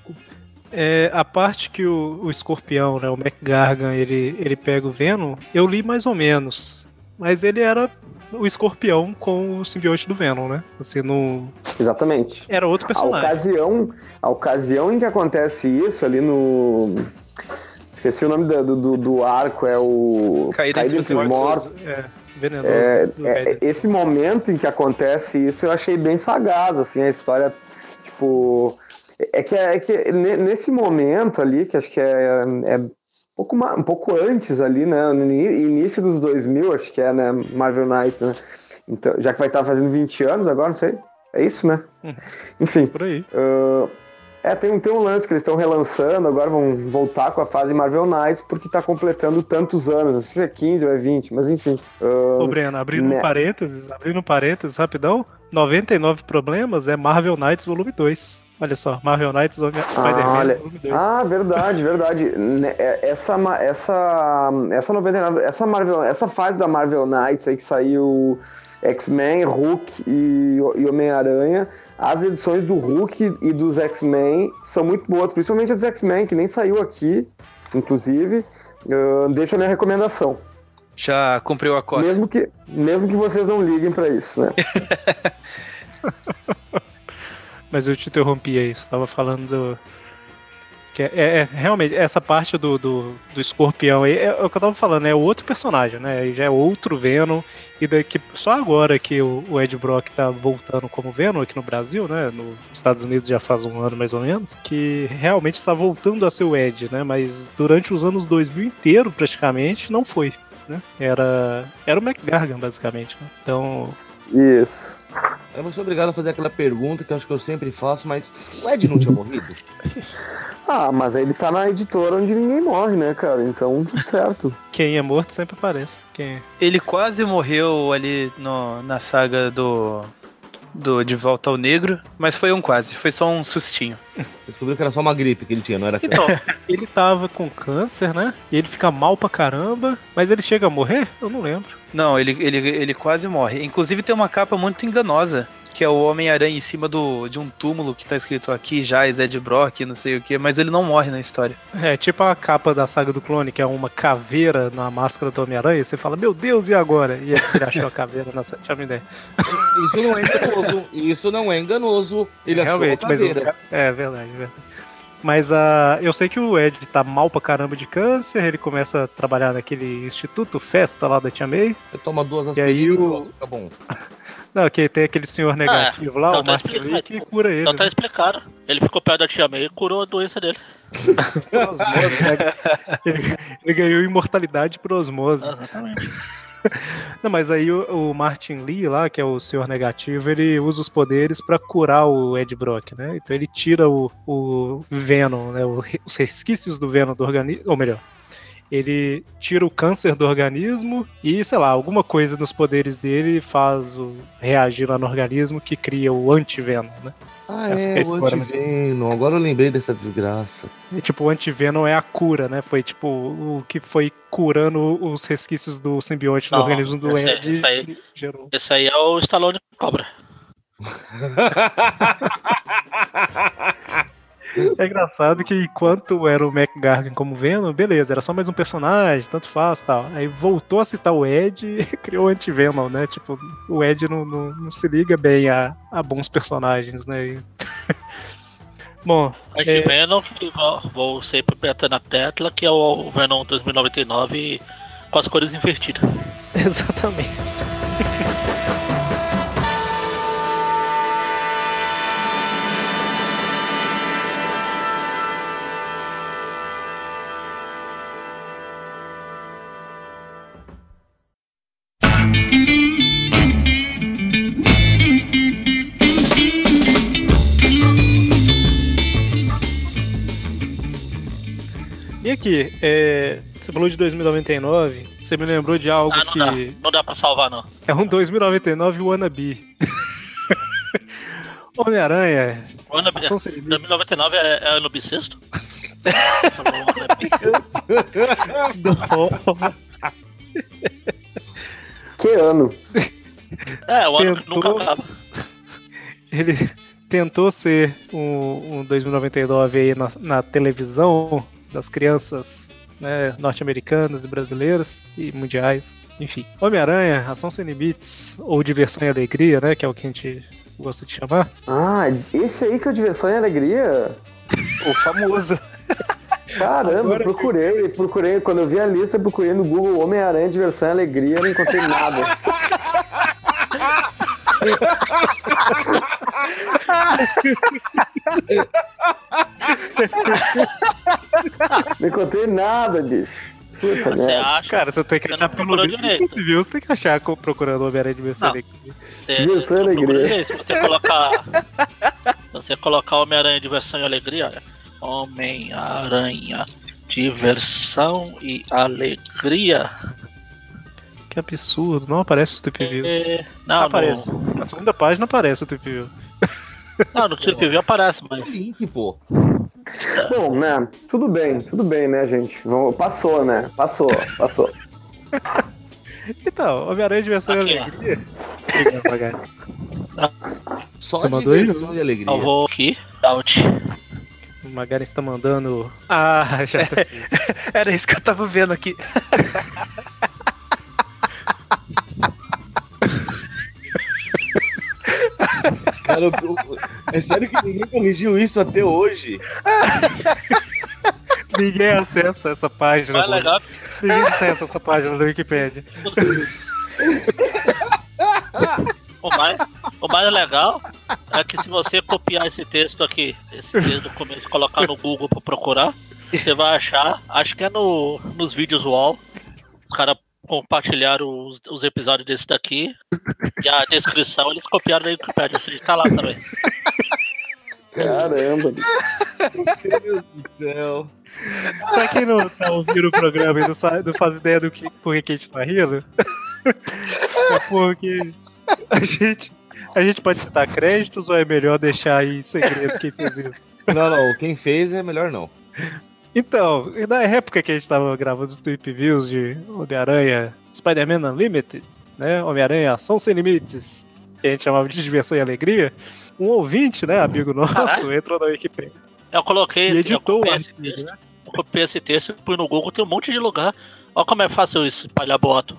É, a parte que o, o escorpião, né, o McGargan, ele, ele pega o Venom, eu li mais ou menos. Mas ele era o escorpião com o simbionte do Venom, né? Assim, não. Exatamente. Era outro A personagem. ocasião, a ocasião em que acontece isso ali no. Esqueci o nome do, do, do arco, é o. Caída entre os Mortos. É, venenoso. É, é, esse momento em que acontece isso eu achei bem sagaz, assim, a história, tipo. É que, é que ne- nesse momento ali, que acho que é, é pouco, um pouco antes ali, né? No início dos 2000, acho que é, né? Marvel Knight, né? Então, já que vai estar fazendo 20 anos agora, não sei. É isso, né? Uhum. Enfim. Por aí. ah, é, tem, um- tem um lance que eles estão relançando, agora vão voltar com a fase Marvel Knights, porque tá completando tantos anos, não sei se é 15 ou é 20, mas enfim. ah, Ô, Breno, abrindo né. parênteses, abrindo parênteses rapidão, 99 problemas é Marvel Knights Volume 2. Olha só, Marvel Knights Spider-Man olha. Volume 2. Ah, verdade, verdade. É- Essa, essa, essa 99, essa Marvel, essa fase da Marvel Knights aí que saiu X-Men, Hulk e, e Homem-Aranha, as edições do Hulk e dos X-Men são muito boas, principalmente as dos X-Men, que nem saiu aqui, inclusive. ah, deixo a minha recomendação. Já cumpriu a cota. Mesmo que, mesmo que vocês não liguem pra isso, né? Mas eu te interrompi aí, você tava falando do. Que é, é- é- realmente, essa parte do, do, do escorpião aí é, o que eu tava falando, é outro personagem, né? Já é outro Venom. E daqui, só agora que o, o Ed Brock tá voltando como Venom aqui no Brasil, né? Nos Estados Unidos já faz um ano mais ou menos. Que realmente está voltando a ser o Ed, né? Mas durante os anos 2000 inteiro, praticamente, não foi. Né? Era, era o McGargan, basicamente. Né? Então, Isso. Eu não sou obrigado a fazer aquela pergunta que eu acho que eu sempre faço, mas o Ed não tinha morrido? Ah, mas aí ele tá na editora onde ninguém morre, né, cara? Então, tudo certo. quem é morto sempre aparece. Quem é? Ele quase morreu ali no- na saga do, do De Volta ao Negro, mas foi um quase, foi só um sustinho. Descobriu que era só uma gripe que ele tinha, não era Então, ele tava com câncer, né? E ele fica mal pra caramba, mas ele chega a morrer? Eu não lembro. Não, ele, ele, ele quase morre. Inclusive tem uma capa muito enganosa, que é o Homem-Aranha em cima do, de um túmulo que tá escrito aqui, Jais, Ed Brock, não sei o que, mas ele não morre na história. É tipo a capa da saga do clone, que é uma caveira na máscara do Homem-Aranha, você fala, meu Deus, e agora? E ele achou a caveira na tinha uma ideia. Isso não é enganoso. Isso não é enganoso. Ele achou Realmente, a mas o caveira. ca- É verdade, é verdade. Mas ah, eu sei que o Ed tá mal pra caramba de câncer, ele começa a trabalhar naquele instituto, festa lá da Tia May. Você toma duas E aí aspirinas e o- pronto, fica bom. Não, que tem aquele senhor negativo lá, então o tá Martin. Lee, que cura ele. Então tá né? explicado. Ele ficou perto da tia May e curou a doença dele. Né? ele, ele ganhou imortalidade por osmose. Exatamente. Não, mas aí o, o Martin Lee lá, que é o senhor negativo, ele usa os poderes pra curar o Ed Brock, né? Então ele tira o, o Venom, né? os resquícios do Venom do organismo, ou melhor, ele tira o câncer do organismo e, sei lá, alguma coisa nos poderes dele faz o reagir lá no organismo que cria o anti-Venom, né? Ah, Essa é é, a o história, antiveno. Agora eu lembrei dessa desgraça. E, tipo, o anti-Venom é a cura, né? Foi tipo o que foi curando os resquícios do simbionte no organismo do esse- Ed esse aí- gerou. Esse aí é o Stallone Cobra. É engraçado que enquanto era o McGargan como Venom, beleza, era só mais um personagem, tanto faz tal. Aí voltou a citar o Ed e criou o anti-Venom, né? Tipo, o Ed não, não, não se liga bem a, a bons personagens, né? E- Bom, A gente É. Venom, que vou, vou sempre apertar na tecla, que é o Venom 2099 com as cores invertidas. exatamente. Aqui, é, você falou de 2099, você me lembrou de algo Ah, não que. dá. Não dá pra salvar, não. É um 2099 wannabe. Homem-Aranha. Limites. 2099 é, é ano bissexto? Que ano? é, o ano que Tentou. nunca acaba. Ele tentou ser um, um 2099 aí na, na televisão das crianças né, norte-americanas e brasileiras e mundiais. Enfim, Homem-Aranha, Ação Sem Limites, ou Diversão e Alegria, né? Que é o que a gente gosta de chamar. Ah, esse aí que é o Diversão e Alegria? O famoso. Caramba, Agora- procurei, procurei. Quando eu vi a lista, eu procurei no Google Homem-Aranha, Diversão e Alegria, não encontrei nada. não encontrei nada, bicho. Puta Você merda. acha? Cara, você tem que Você achar pelo menos viu? Você tem que achar procurando Homem-Aranha Diversão e Não. Alegria. E procura alegria. Se você colocar. se você colocar Homem-Aranha Diversão e Alegria, olha. Homem-Aranha Diversão e Alegria. Que absurdo, não aparece os Trip Views. É, não, aparece. no, Na segunda página aparece o Trip View. não, no Trip View aparece, mas. Link, pô. Bom, né? Tudo bem, tudo bem, né, gente? Vamos- Passou, né? Passou, passou. Então, Homem-Aranha Diversão e Aqui, ó. Alegria. Obrigado, Magari. Só Você mandou ele? e alegria. Eu vou aqui, out. Magaren está mandando. Ah, já tá assim. Era isso que eu tava vendo aqui. Cara, é sério que ninguém corrigiu isso até hoje. Ninguém acessa essa página. Legal Ninguém acessa essa página da Wikipedia. O mais, o mais legal é que se você copiar esse texto aqui, esse texto do começo, e colocar no Google pra procurar, você vai achar, acho que é no, nos vídeos wall. Os caras compartilharam os, os episódios desse daqui. E a descrição eles copiaram da Wikipedia. Seja, tá lá também. Caramba. Meu Deus do céu. Pra quem não tá ouvindo o programa e não, sabe, não faz ideia do que, por que a gente tá rindo, é porque a gente, a gente pode citar créditos ou é melhor deixar aí em segredo quem fez isso? Não, não, quem fez é melhor não. Então, na época que a gente tava gravando os Tweep Views de Homem-Aranha Spider-Man Unlimited, né? Homem-Aranha Ação Sem Limites, que a gente chamava de Diversão e Alegria, um ouvinte, né, amigo nosso, entrou na Wikipedia Eu coloquei esse, eu editou o copiei esse artigo, texto, né? eu copiei esse texto e pus no Google, tem um monte de lugar. Olha como é fácil isso, espalhar boato.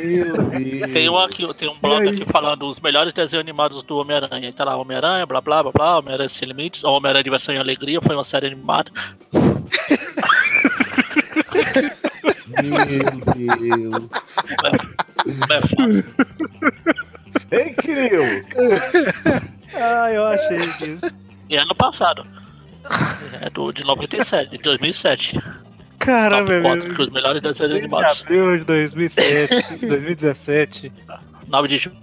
Meu Deus. Tem um aqui, tem um blog aqui falando os melhores desenhos animados do Homem-Aranha. Tá lá, Homem-Aranha, blá blá blá blá, Homem-Aranha Sem Limites, Homem-Aranha Diversão e Alegria, foi uma série animada. Meu Deus. Não é fácil. Fake news. Ah, eu achei disso. E ano passado. É do, de 97, de 2007. Caramba, Top 4, meu. que os melhores desenhos 3 de animados. abril de 2007, 2017. 9 de junho.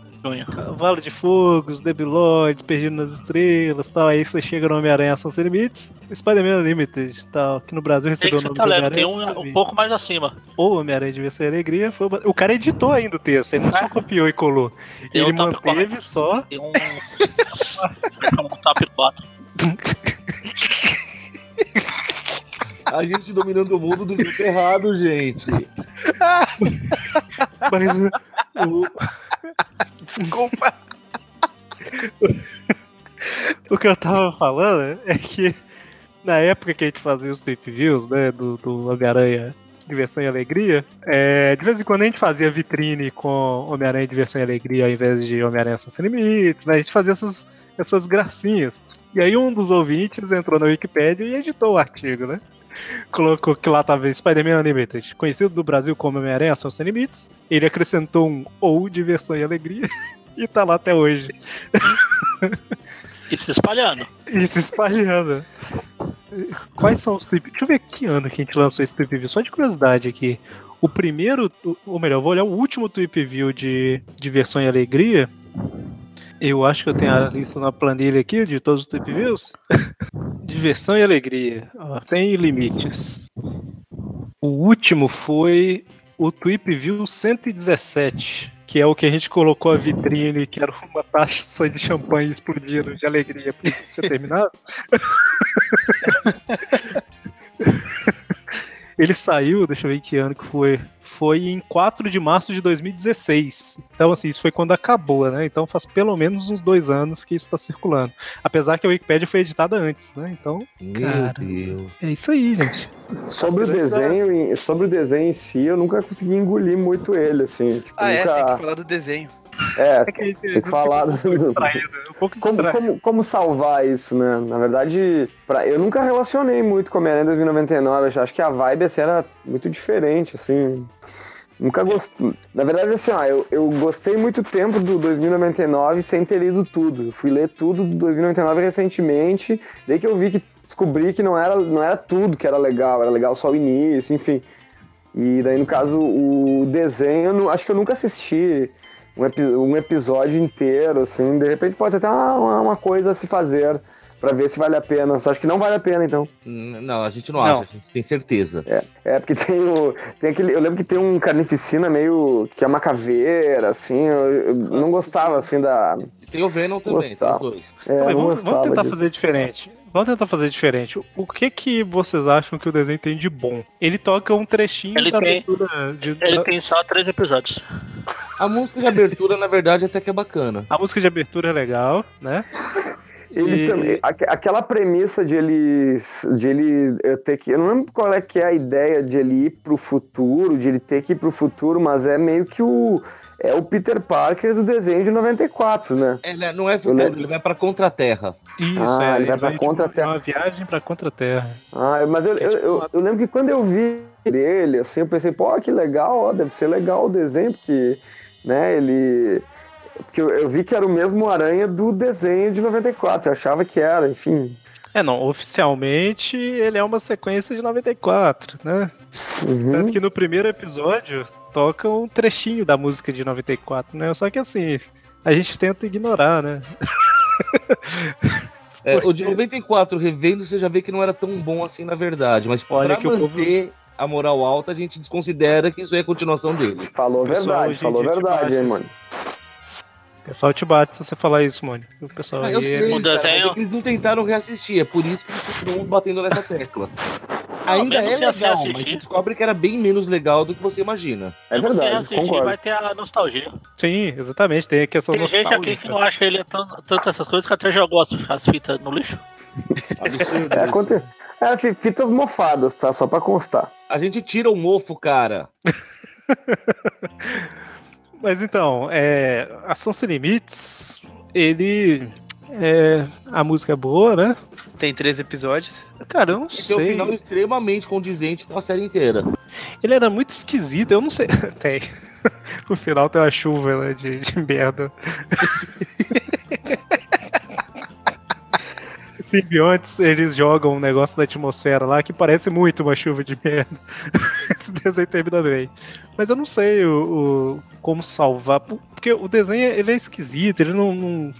Cavalo de Fogo, os Debiloides, Perdido nas Estrelas tal. Aí você chega no Homem-Aranha Ação Sem Limites, Spider-Man Unlimited tal, que no Brasil recebeu o nome tá de lendo, tem Homem-Aranha. um, um pouco mais acima. Ou Homem-Aranha de Vencer a Alegria. Foi... o- cara editou ainda o texto, ele não só copiou e colou. Tem ele um manteve só. Tem um. um top 4. A gente dominando o mundo do jeito errado, gente. Mas o, Desculpa. o que eu tava falando é que na época que a gente fazia os trip views, né, do, do Homem-Aranha Diversão e Alegria, é, de vez em quando a gente fazia vitrine com Homem-Aranha Diversão e Alegria ao invés de Homem-Aranha Sem Limites, né, a gente fazia essas, essas gracinhas. E aí um dos ouvintes entrou na Wikipédia e editou o artigo, né? Colocou que lá tava Spider-Man Unlimited, conhecido do Brasil como Homem-Aranha Ação Sem Limites. Ele acrescentou um ou Diversão e Alegria e tá lá até hoje. E se espalhando. E se espalhando. Quais são os trip? Deixa eu ver que ano que a gente lançou esse trip view. Só de curiosidade aqui. O primeiro, ou melhor, vou olhar o último trip view de Diversão e Alegria. Eu acho que eu tenho a lista na planilha aqui de todos os trip views. Diversão e Alegria. sem limites. O último foi o Tweep View 117, que é o que a gente colocou a vitrine, que era uma taça de champanhe explodindo de alegria porque tinha terminado. Ele saiu, deixa eu ver que ano que foi. Foi em 4 de março de 2016. Então, assim, isso foi quando acabou, né? Então faz pelo menos uns dois anos que isso está circulando. Apesar que a Wikipédia foi editada antes, né? Então, Meu Cara. Deus. é isso aí, gente. Sobre o desenho, em- sobre o desenho em si, eu nunca consegui engolir muito ele, assim. Tipo, Ah, é, nunca... tem que falar do desenho. É, É Tem que falar um pouco do- distraído, um pouco Como, como, como salvar isso, né? Na verdade, pra, eu nunca relacionei muito com Homem-Aranha 2099. Acho, acho que a vibe assim, era muito diferente, assim. Nunca gostei. Na verdade, assim, ó, eu, eu gostei muito tempo do 2099 sem ter lido tudo. Eu fui ler tudo do 2099 recentemente, daí que eu vi que descobri que não era, não era tudo que era legal, era legal só o início, enfim. E daí, no caso, o desenho, acho que eu nunca assisti um, epi- um episódio inteiro, assim. De repente pode ser até uma, uma coisa a se fazer pra ver se vale a pena. Só acho que não vale a pena, então. Não, a gente não, Não. acha, a gente tem certeza. É, porque tem o. Tem aquele. Eu lembro que tem um carnificina meio. que é uma caveira, assim. Eu, eu não gostava, assim, da. Tem o Venom também, tem Gostava. os dois. É, Não, mas não vamos, vamos tentar disso. fazer diferente. Vamos tentar fazer diferente. O que que vocês acham que o desenho tem de bom? Ele toca um trechinho Ele da tem- abertura de, Ele da- tem só três episódios. A música de abertura, na verdade, até que é bacana. A música de abertura é legal, né? Ele E- também, aque- aquela premissa de ele, de ele eh, ter que. Eu não lembro qual é que é a ideia de ele ir pro futuro, de ele ter que ir pro futuro, mas é meio que o. É o Peter Parker do desenho de 94, né? Ele não é futuro, ele vai pra Contra-Terra. Isso, Ah, é, ele vai pra tipo, Contra-Terra. é uma viagem pra Contra-Terra. Ah, mas eu, eu, eu, eu lembro que quando eu vi ele, assim, eu pensei, pô, que legal, ó, deve ser legal o desenho, porque, né, ele. Porque eu, eu vi que era o mesmo aranha do desenho de 94, eu achava que era, enfim. É, não, oficialmente ele é uma sequência de 94, né? Uhum. Tanto que no primeiro episódio toca um trechinho da música de 94, né? Só que assim, a gente tenta ignorar, né? É, o de 94, revendo, você já vê que não era tão bom assim na verdade. Mas Olha pra que o povo- manter a moral alta, a gente desconsidera que isso é a continuação dele. Falou Pessoal, verdade, falou te verdade, hein, isso. mano. O pessoal te bate se você falar isso, mano. O pessoal Ah, eu sei, O desenho- é eles não tentaram reassistir, é por isso que eles continuam batendo nessa tecla. Ainda é legal, mas você descobre que era bem menos legal do que você imagina. É Se você verdade, assistir, concordo. vai ter a nostalgia. Sim, exatamente, tem a questão Tem gente aqui que não acha ele tão- tanto essas coisas que até jogou as, as fitas no lixo. Absurdo. É, aconte... é, fi- fitas mofadas, tá? Só pra constar. A gente tira o mofo, cara. Mas então, é, Ação Sem Limites, ele. É, a música é boa, né? Tem três episódios. Cara, eu não E tem um sei. final extremamente condizente com a série inteira. Ele era muito esquisito, eu não sei. Tem. No final tem uma chuva né, de, de merda. Simbiontes, eles jogam um negócio da atmosfera lá que parece muito uma chuva de merda. Esse desenho termina bem. Mas eu não sei o, o- como salvar. Porque o desenho ele é esquisito, ele não, não-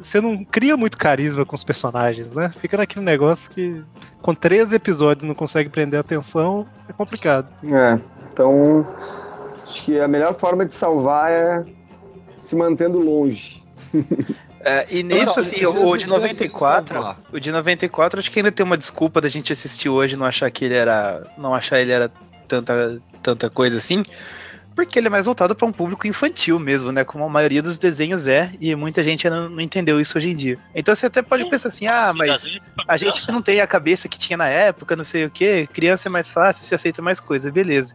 Você não cria muito carisma com os personagens, né? Fica naquele negócio que com 13 episódios não consegue prender a atenção, é complicado. É, então. Acho que a melhor forma de salvar é se mantendo longe. É, e nisso, assim, não, o, de não, não, 94, não, não. o de 94, acho que ainda tem uma desculpa da gente assistir hoje e não achar que ele era. não achar ele era tanta, tanta coisa assim. Porque ele é mais voltado para um público infantil mesmo, né? Como a maioria dos desenhos é, e muita gente ainda não entendeu isso hoje em dia. Então você até pode pensar assim, ah, mas a gente não tem a cabeça que tinha na época, não sei o que, criança é mais fácil, se aceita mais coisa, beleza.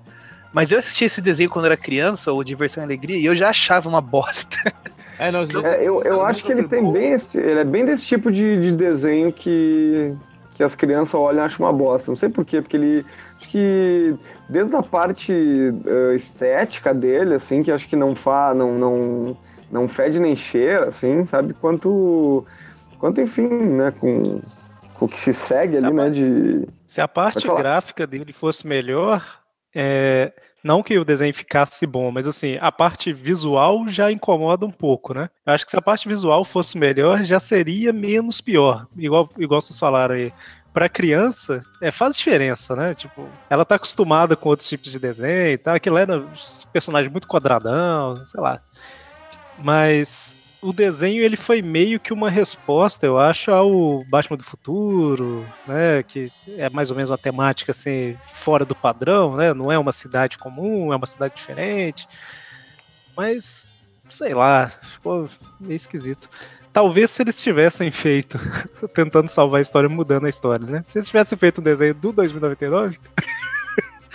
Mas eu assisti esse desenho quando era criança, ou Diversão e Alegria, e eu já achava uma bosta. É, não, É, eu, eu acho que ele tem bem esse. Ele é bem desse tipo de, de desenho que, que as crianças olham e acham uma bosta. Não sei porquê, porque ele. Acho que desde a parte eh, estética dele, assim, que acho que não fa, não, não, não fede nem cheira, assim, sabe? Quanto. Quanto, enfim, né, com, com o que se segue ali, né? De. Se a parte gráfica dele fosse melhor, é, não que o desenho ficasse bom, mas assim, a parte visual já incomoda um pouco, né? Eu acho que se a parte visual fosse melhor, já seria menos pior. Igual, igual vocês falaram aí. Pra criança, é, faz diferença, né? Tipo, ela tá acostumada com outros tipos de desenho e tal. Aquilo era um personagem muito quadradão, sei lá. Mas o desenho ele foi meio que uma resposta, eu acho, ao Batman do Futuro, né? Que é mais ou menos uma temática assim fora do padrão, né? Não é uma cidade comum, é uma cidade diferente. Mas sei lá, ficou meio esquisito. Talvez se eles tivessem feito, tentando salvar a história, mudando a história, né? Se eles tivessem feito um desenho do 2099,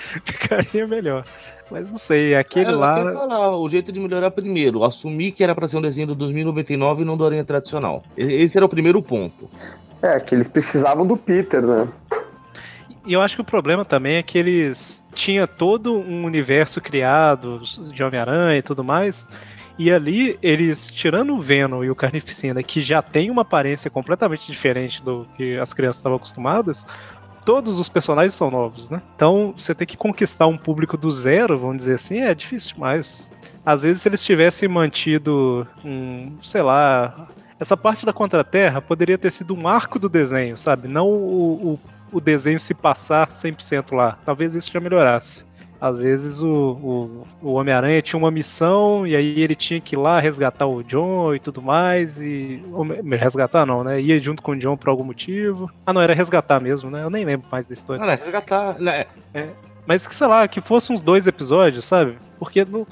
ficaria melhor. Mas não sei, aquele É, eu lá. falar, o jeito de melhorar primeiro, assumir que era pra ser um desenho do 2099 e não do Aranha tradicional. Esse era o primeiro ponto. É, que eles precisavam do Peter, né? E eu acho que o problema também é que eles tinha todo um universo criado de Homem-Aranha e tudo mais. E ali, eles, tirando o Venom e o Carnificina, que já tem uma aparência completamente diferente do que as crianças estavam acostumadas, todos os personagens são novos, né? Então, você tem que conquistar um público do zero, vamos dizer assim, é difícil demais. Às vezes, se eles tivessem mantido um, sei lá, essa parte da Contra-Terra poderia ter sido um arco do desenho, sabe? Não o, o, o desenho se passar 100% lá. Talvez isso já melhorasse. Às vezes o, o, o Homem-Aranha tinha uma missão e aí ele tinha que ir lá resgatar o John e tudo mais. E. Resgatar não, né? Ia junto com o John por algum motivo. Ah, não, era resgatar mesmo, né? Eu nem lembro mais da história. Não, né, resgatar, né, Mas que, sei lá, que fosse uns dois episódios, sabe? Porque, não,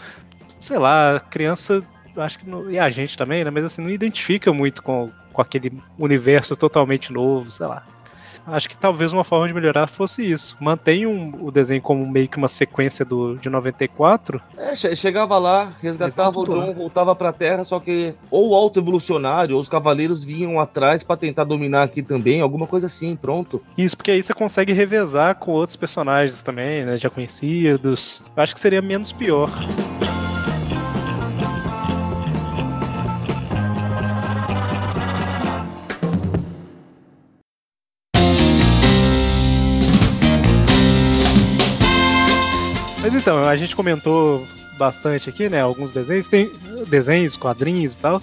sei lá, a criança, acho que, não, e a gente também, né? Mas assim, não identifica muito com, com aquele universo totalmente novo, sei lá. Acho que talvez uma forma de melhorar fosse isso. Mantém um, o desenho como meio que uma sequência do, de 94. É, che- chegava lá, resgatava o tá tudo John, voltava pra Terra, só que ou o alto evolucionário, ou os cavaleiros vinham atrás pra tentar dominar aqui também, alguma coisa assim, pronto. Isso, porque aí você consegue revezar com outros personagens também, né? Já conhecidos. Eu acho que seria menos pior. Mas então, a gente comentou bastante aqui, né? Alguns desenhos, tem desenhos, quadrinhos e tal.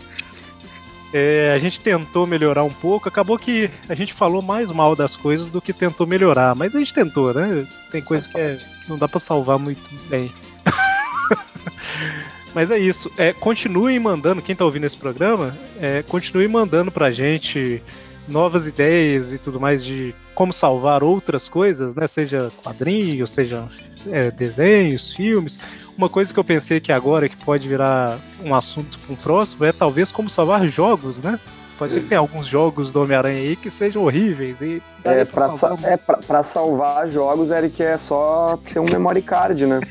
É, a gente tentou melhorar um pouco, acabou que a gente falou mais mal das coisas do que tentou melhorar, mas a gente tentou, né? Tem coisas que, é- não dá pra salvar muito bem. mas é isso. É, continuem mandando, quem tá ouvindo esse programa, é, continue mandando pra gente novas ideias e tudo mais de como salvar outras coisas, né? Seja quadrinhos, seja é, desenhos, filmes. Uma coisa que eu pensei que agora que pode virar um assunto para um próximo é talvez como salvar jogos, né? Pode ser que tenha alguns jogos do Homem-Aranha aí que sejam horríveis e É, pra salvar sa- é, pra, pra salvar jogos, Eric, é só ter um memory card, né?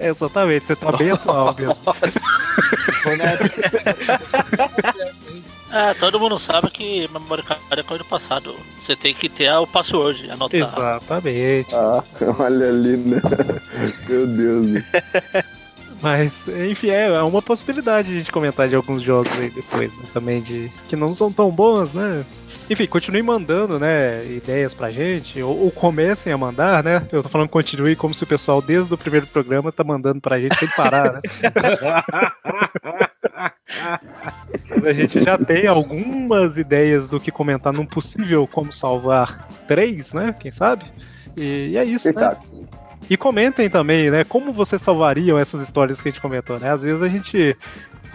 É, exatamente, você tá bem atual mesmo. Época É, todo mundo sabe que memory card é coisa do passado. Você tem que ter o password, anotar. Exatamente. Ah, olha ali, né? Meu Deus. Mas, enfim, é, é uma possibilidade de a gente comentar de alguns jogos aí depois, né? Também de. que não são tão bons, né? Enfim, continue mandando, né, ideias pra gente, ou, ou comecem a mandar, né? Eu tô falando continue como se o pessoal desde o primeiro programa tá mandando pra gente sem parar, né? A gente já tem algumas ideias do que comentar num possível como salvar três, né? Quem sabe? E, e é isso, Quem né? sabe? E comentem também, né? Como vocês salvariam essas histórias que a gente comentou, né? Às vezes a gente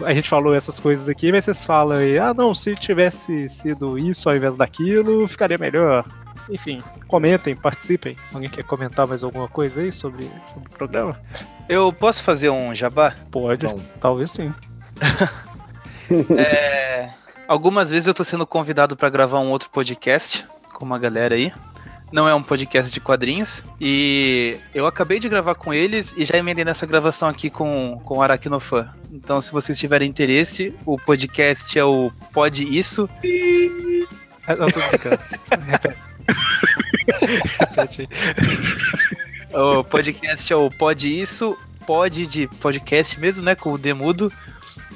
a gente falou essas coisas aqui, mas vocês falam aí, ah, não, se tivesse sido isso ao invés daquilo, ficaria melhor. Enfim, comentem, participem. Alguém quer comentar mais alguma coisa aí sobre, sobre o programa? Eu posso fazer um jabá? Pode, Bom. talvez sim. É, algumas vezes eu tô sendo convidado pra gravar um outro podcast com uma galera aí. Não é um podcast de quadrinhos. E eu acabei de gravar com eles e já emendei nessa gravação aqui com, com o Aracnofan. Então, se vocês tiverem interesse, o podcast é o Pode Isso. Não, tô brincando. Repete. Repete aí. O podcast é o Pode Isso. Pode de podcast mesmo, né? Com o Demudo.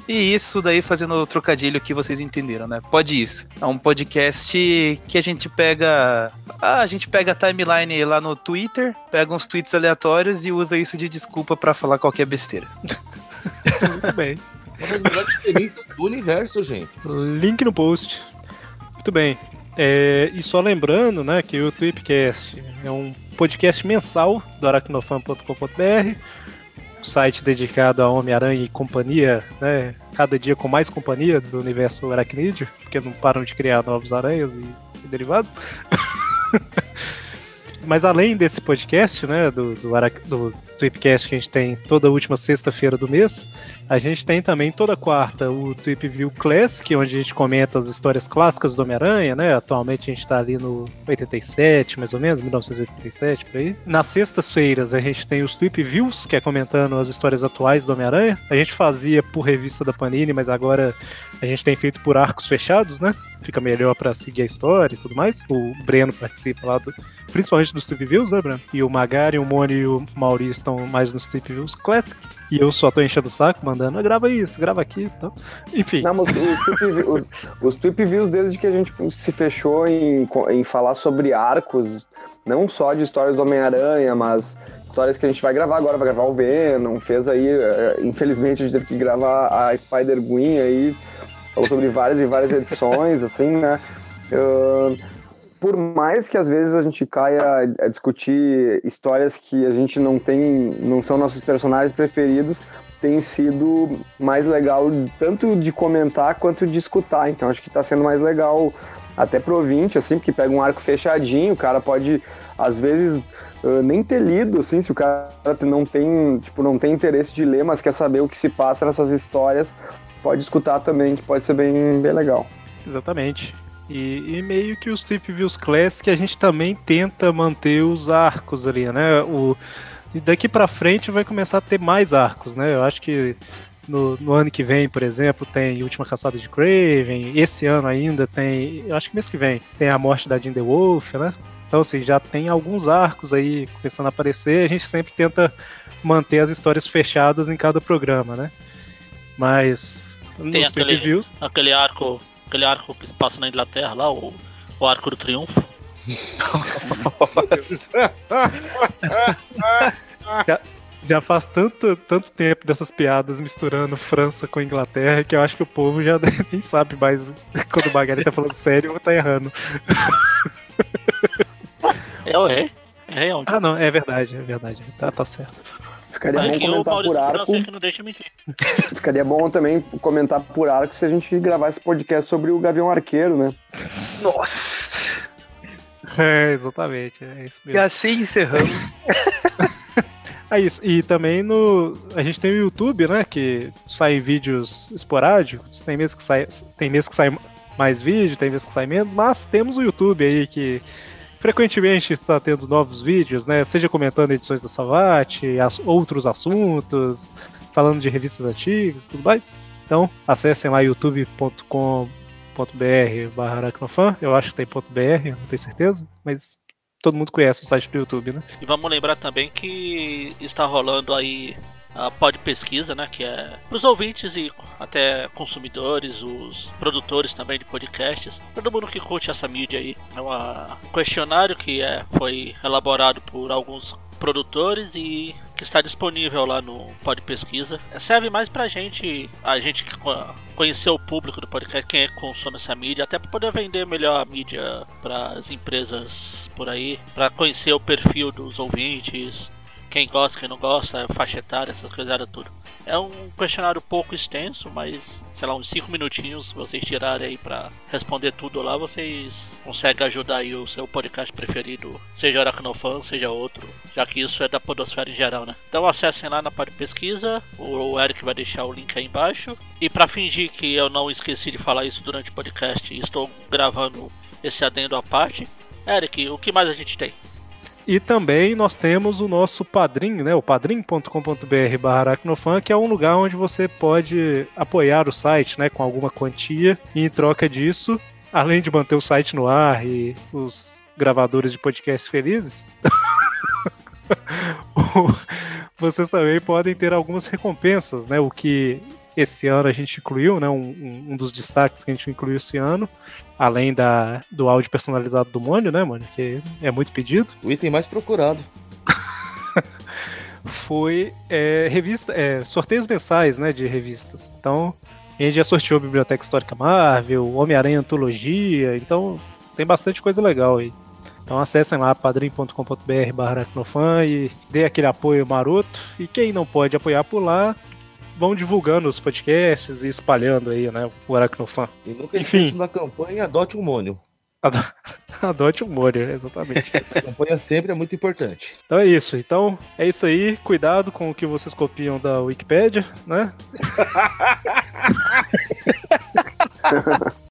E isso daí fazendo o trocadilho que vocês entenderam, né? Pode isso. É um podcast que a gente pega. Ah, a gente pega a timeline lá no Twitter, pega uns tweets aleatórios e usa isso de desculpa pra falar qualquer besteira. Muito bem. uma das melhores experiências do universo, gente. Link no post. Muito bem. É, e só lembrando, né, que o Tweepcast é um podcast mensal do aracnofan.com.br, site dedicado a Homem-Aranha e companhia, né, cada dia com mais companhia do universo aracnídeo, porque não param de criar novos aranhas e, e derivados. Mas além desse podcast, né, do, do, do Tweepcast que a gente tem toda última sexta-feira do mês, a gente tem também toda quarta o Tweep View Classic, onde a gente comenta as histórias clássicas do Homem-Aranha, né? Atualmente a gente tá ali no 87, mais ou menos, 1987, por aí. Nas sextas-feiras a gente tem os Tweep Views, que é comentando as histórias atuais do Homem-Aranha. A gente fazia por revista da Panini, mas agora a gente tem feito por arcos fechados, né? Fica melhor pra seguir a história e tudo mais. O Breno participa lá do, principalmente dos Trip Views, né, Bruno? E o Magari, o Moni e o Maurício estão mais nos Trip Views Classic. E eu só tô enchendo o saco, mandando, "Ah, grava isso, grava aqui e tal. Enfim, Não, os vi- os, tweep views, desde que a gente se fechou em, em falar sobre arcos, não só de histórias do Homem-Aranha, mas histórias que a gente vai gravar agora, vai gravar o Venom, fez aí, eh, infelizmente a gente teve que gravar a Spider-Gwen aí, falou sobre várias e várias edições, assim, né? Ahn, por mais que às vezes a gente caia a discutir histórias que a gente não tem, não são nossos personagens preferidos, tem sido mais legal tanto de comentar quanto de escutar. Então acho que tá sendo mais legal até pro ouvinte, assim, porque pega um arco fechadinho, o cara pode, às vezes, ah, nem ter lido, assim, se o cara não tem, tipo, não tem interesse de ler, mas quer saber o que se passa nessas histórias, pode escutar também, que pode ser bem, bem legal. Exatamente. E, e meio que os Trip Views Classic a gente também tenta manter os arcos ali, né? O, e daqui pra frente vai começar a ter mais arcos, né? Eu acho que no, no ano que vem, por exemplo, tem Última Caçada de Craven. Esse ano ainda tem. Eu acho que mês que vem tem a morte da Jean The Wolf, né? Então, assim, já tem alguns arcos aí começando a aparecer. A gente sempre tenta manter as histórias fechadas em cada programa, né? Mas Tem nos aquele- previews, Aquele arco, aquele arco que se passa na Inglaterra lá, o, o arco do triunfo. já faz tanto, tanto tempo dessas piadas misturando França com Inglaterra que eu acho que o povo já nem sabe mais quando o Magari tá falando sério ou tá errando. Eu errei. Errei onde? Ah, não, é verdade, é verdade. Tá, tá certo. Ficaria Mas bom comentar por arco. França que não deixa mentir. Ficaria bom também comentar por arco se a gente gravar esse podcast sobre o Gavião Arqueiro, né? Nossa! É, exatamente, é isso E mesmo. assim encerramos. É isso. E também no. A gente tem o YouTube, né? Que sai vídeos esporádicos. Tem meses que sai, tem meses que sai mais vídeo, tem vezes que sai menos, mas temos o YouTube aí que frequentemente está tendo novos vídeos, né? Seja comentando edições da Savate, as- outros assuntos, falando de revistas antigas e tudo mais. Então, acessem lá youtube.com.br barra aracnofan. Eu acho que tem .br, não tenho certeza, mas todo mundo conhece o site do YouTube, né? E vamos lembrar também que está rolando aí a pod pesquisa, né? Que é para os ouvintes e até consumidores, os produtores também de podcasts, todo mundo que curte essa mídia aí. É um questionário que é, foi elaborado por alguns produtores e que está disponível lá no Pod Pesquisa. Serve mais pra gente, a gente que co- conhecer o público do podcast, quem é consome essa mídia, até para poder vender melhor a mídia para as empresas por aí, para conhecer o perfil dos ouvintes, quem gosta, quem não gosta, faixa etária, essas coisas tudo. É um questionário pouco extenso, mas sei lá, uns 5 minutinhos vocês tirarem aí pra responder tudo lá, vocês conseguem ajudar aí o seu podcast preferido, seja Aracnofan, seja outro, já que isso é da podosfera em geral, né? Então acessem lá na parte de pesquisa, o Eric vai deixar o link aí embaixo. E pra fingir que eu não esqueci de falar isso durante o podcast, estou gravando esse adendo à parte. Eric, o que mais a gente tem? E também nós temos o nosso padrinho, né? O padrim.com.br barra aracnofan, que é um lugar onde você pode apoiar o site, né? Com alguma quantia. E em troca disso, além de manter o site no ar e os gravadores de podcast felizes, vocês também podem ter algumas recompensas, né? O que esse ano a gente incluiu, né? Um- um dos destaques que a gente incluiu esse ano, além da, do áudio personalizado do Mônio, né, Mônio? Que é muito pedido O item mais procurado. foi é, revista, é, sorteios mensais, né, de revistas. Então, a gente já sorteou a Biblioteca Histórica Marvel, Homem-Aranha Antologia, então tem bastante coisa legal aí. Então acessem lá padrim.com.br barra e dê aquele apoio maroto. E quem não pode apoiar por lá, vão divulgando os podcasts e espalhando aí, né, o Aracnofan. E nunca Enfim. da campanha Adote um Mônio. Ado- Adote o Mônio, exatamente. A campanha sempre é muito importante. Então é isso. Então é isso aí. Cuidado com o que vocês copiam da Wikipédia, né?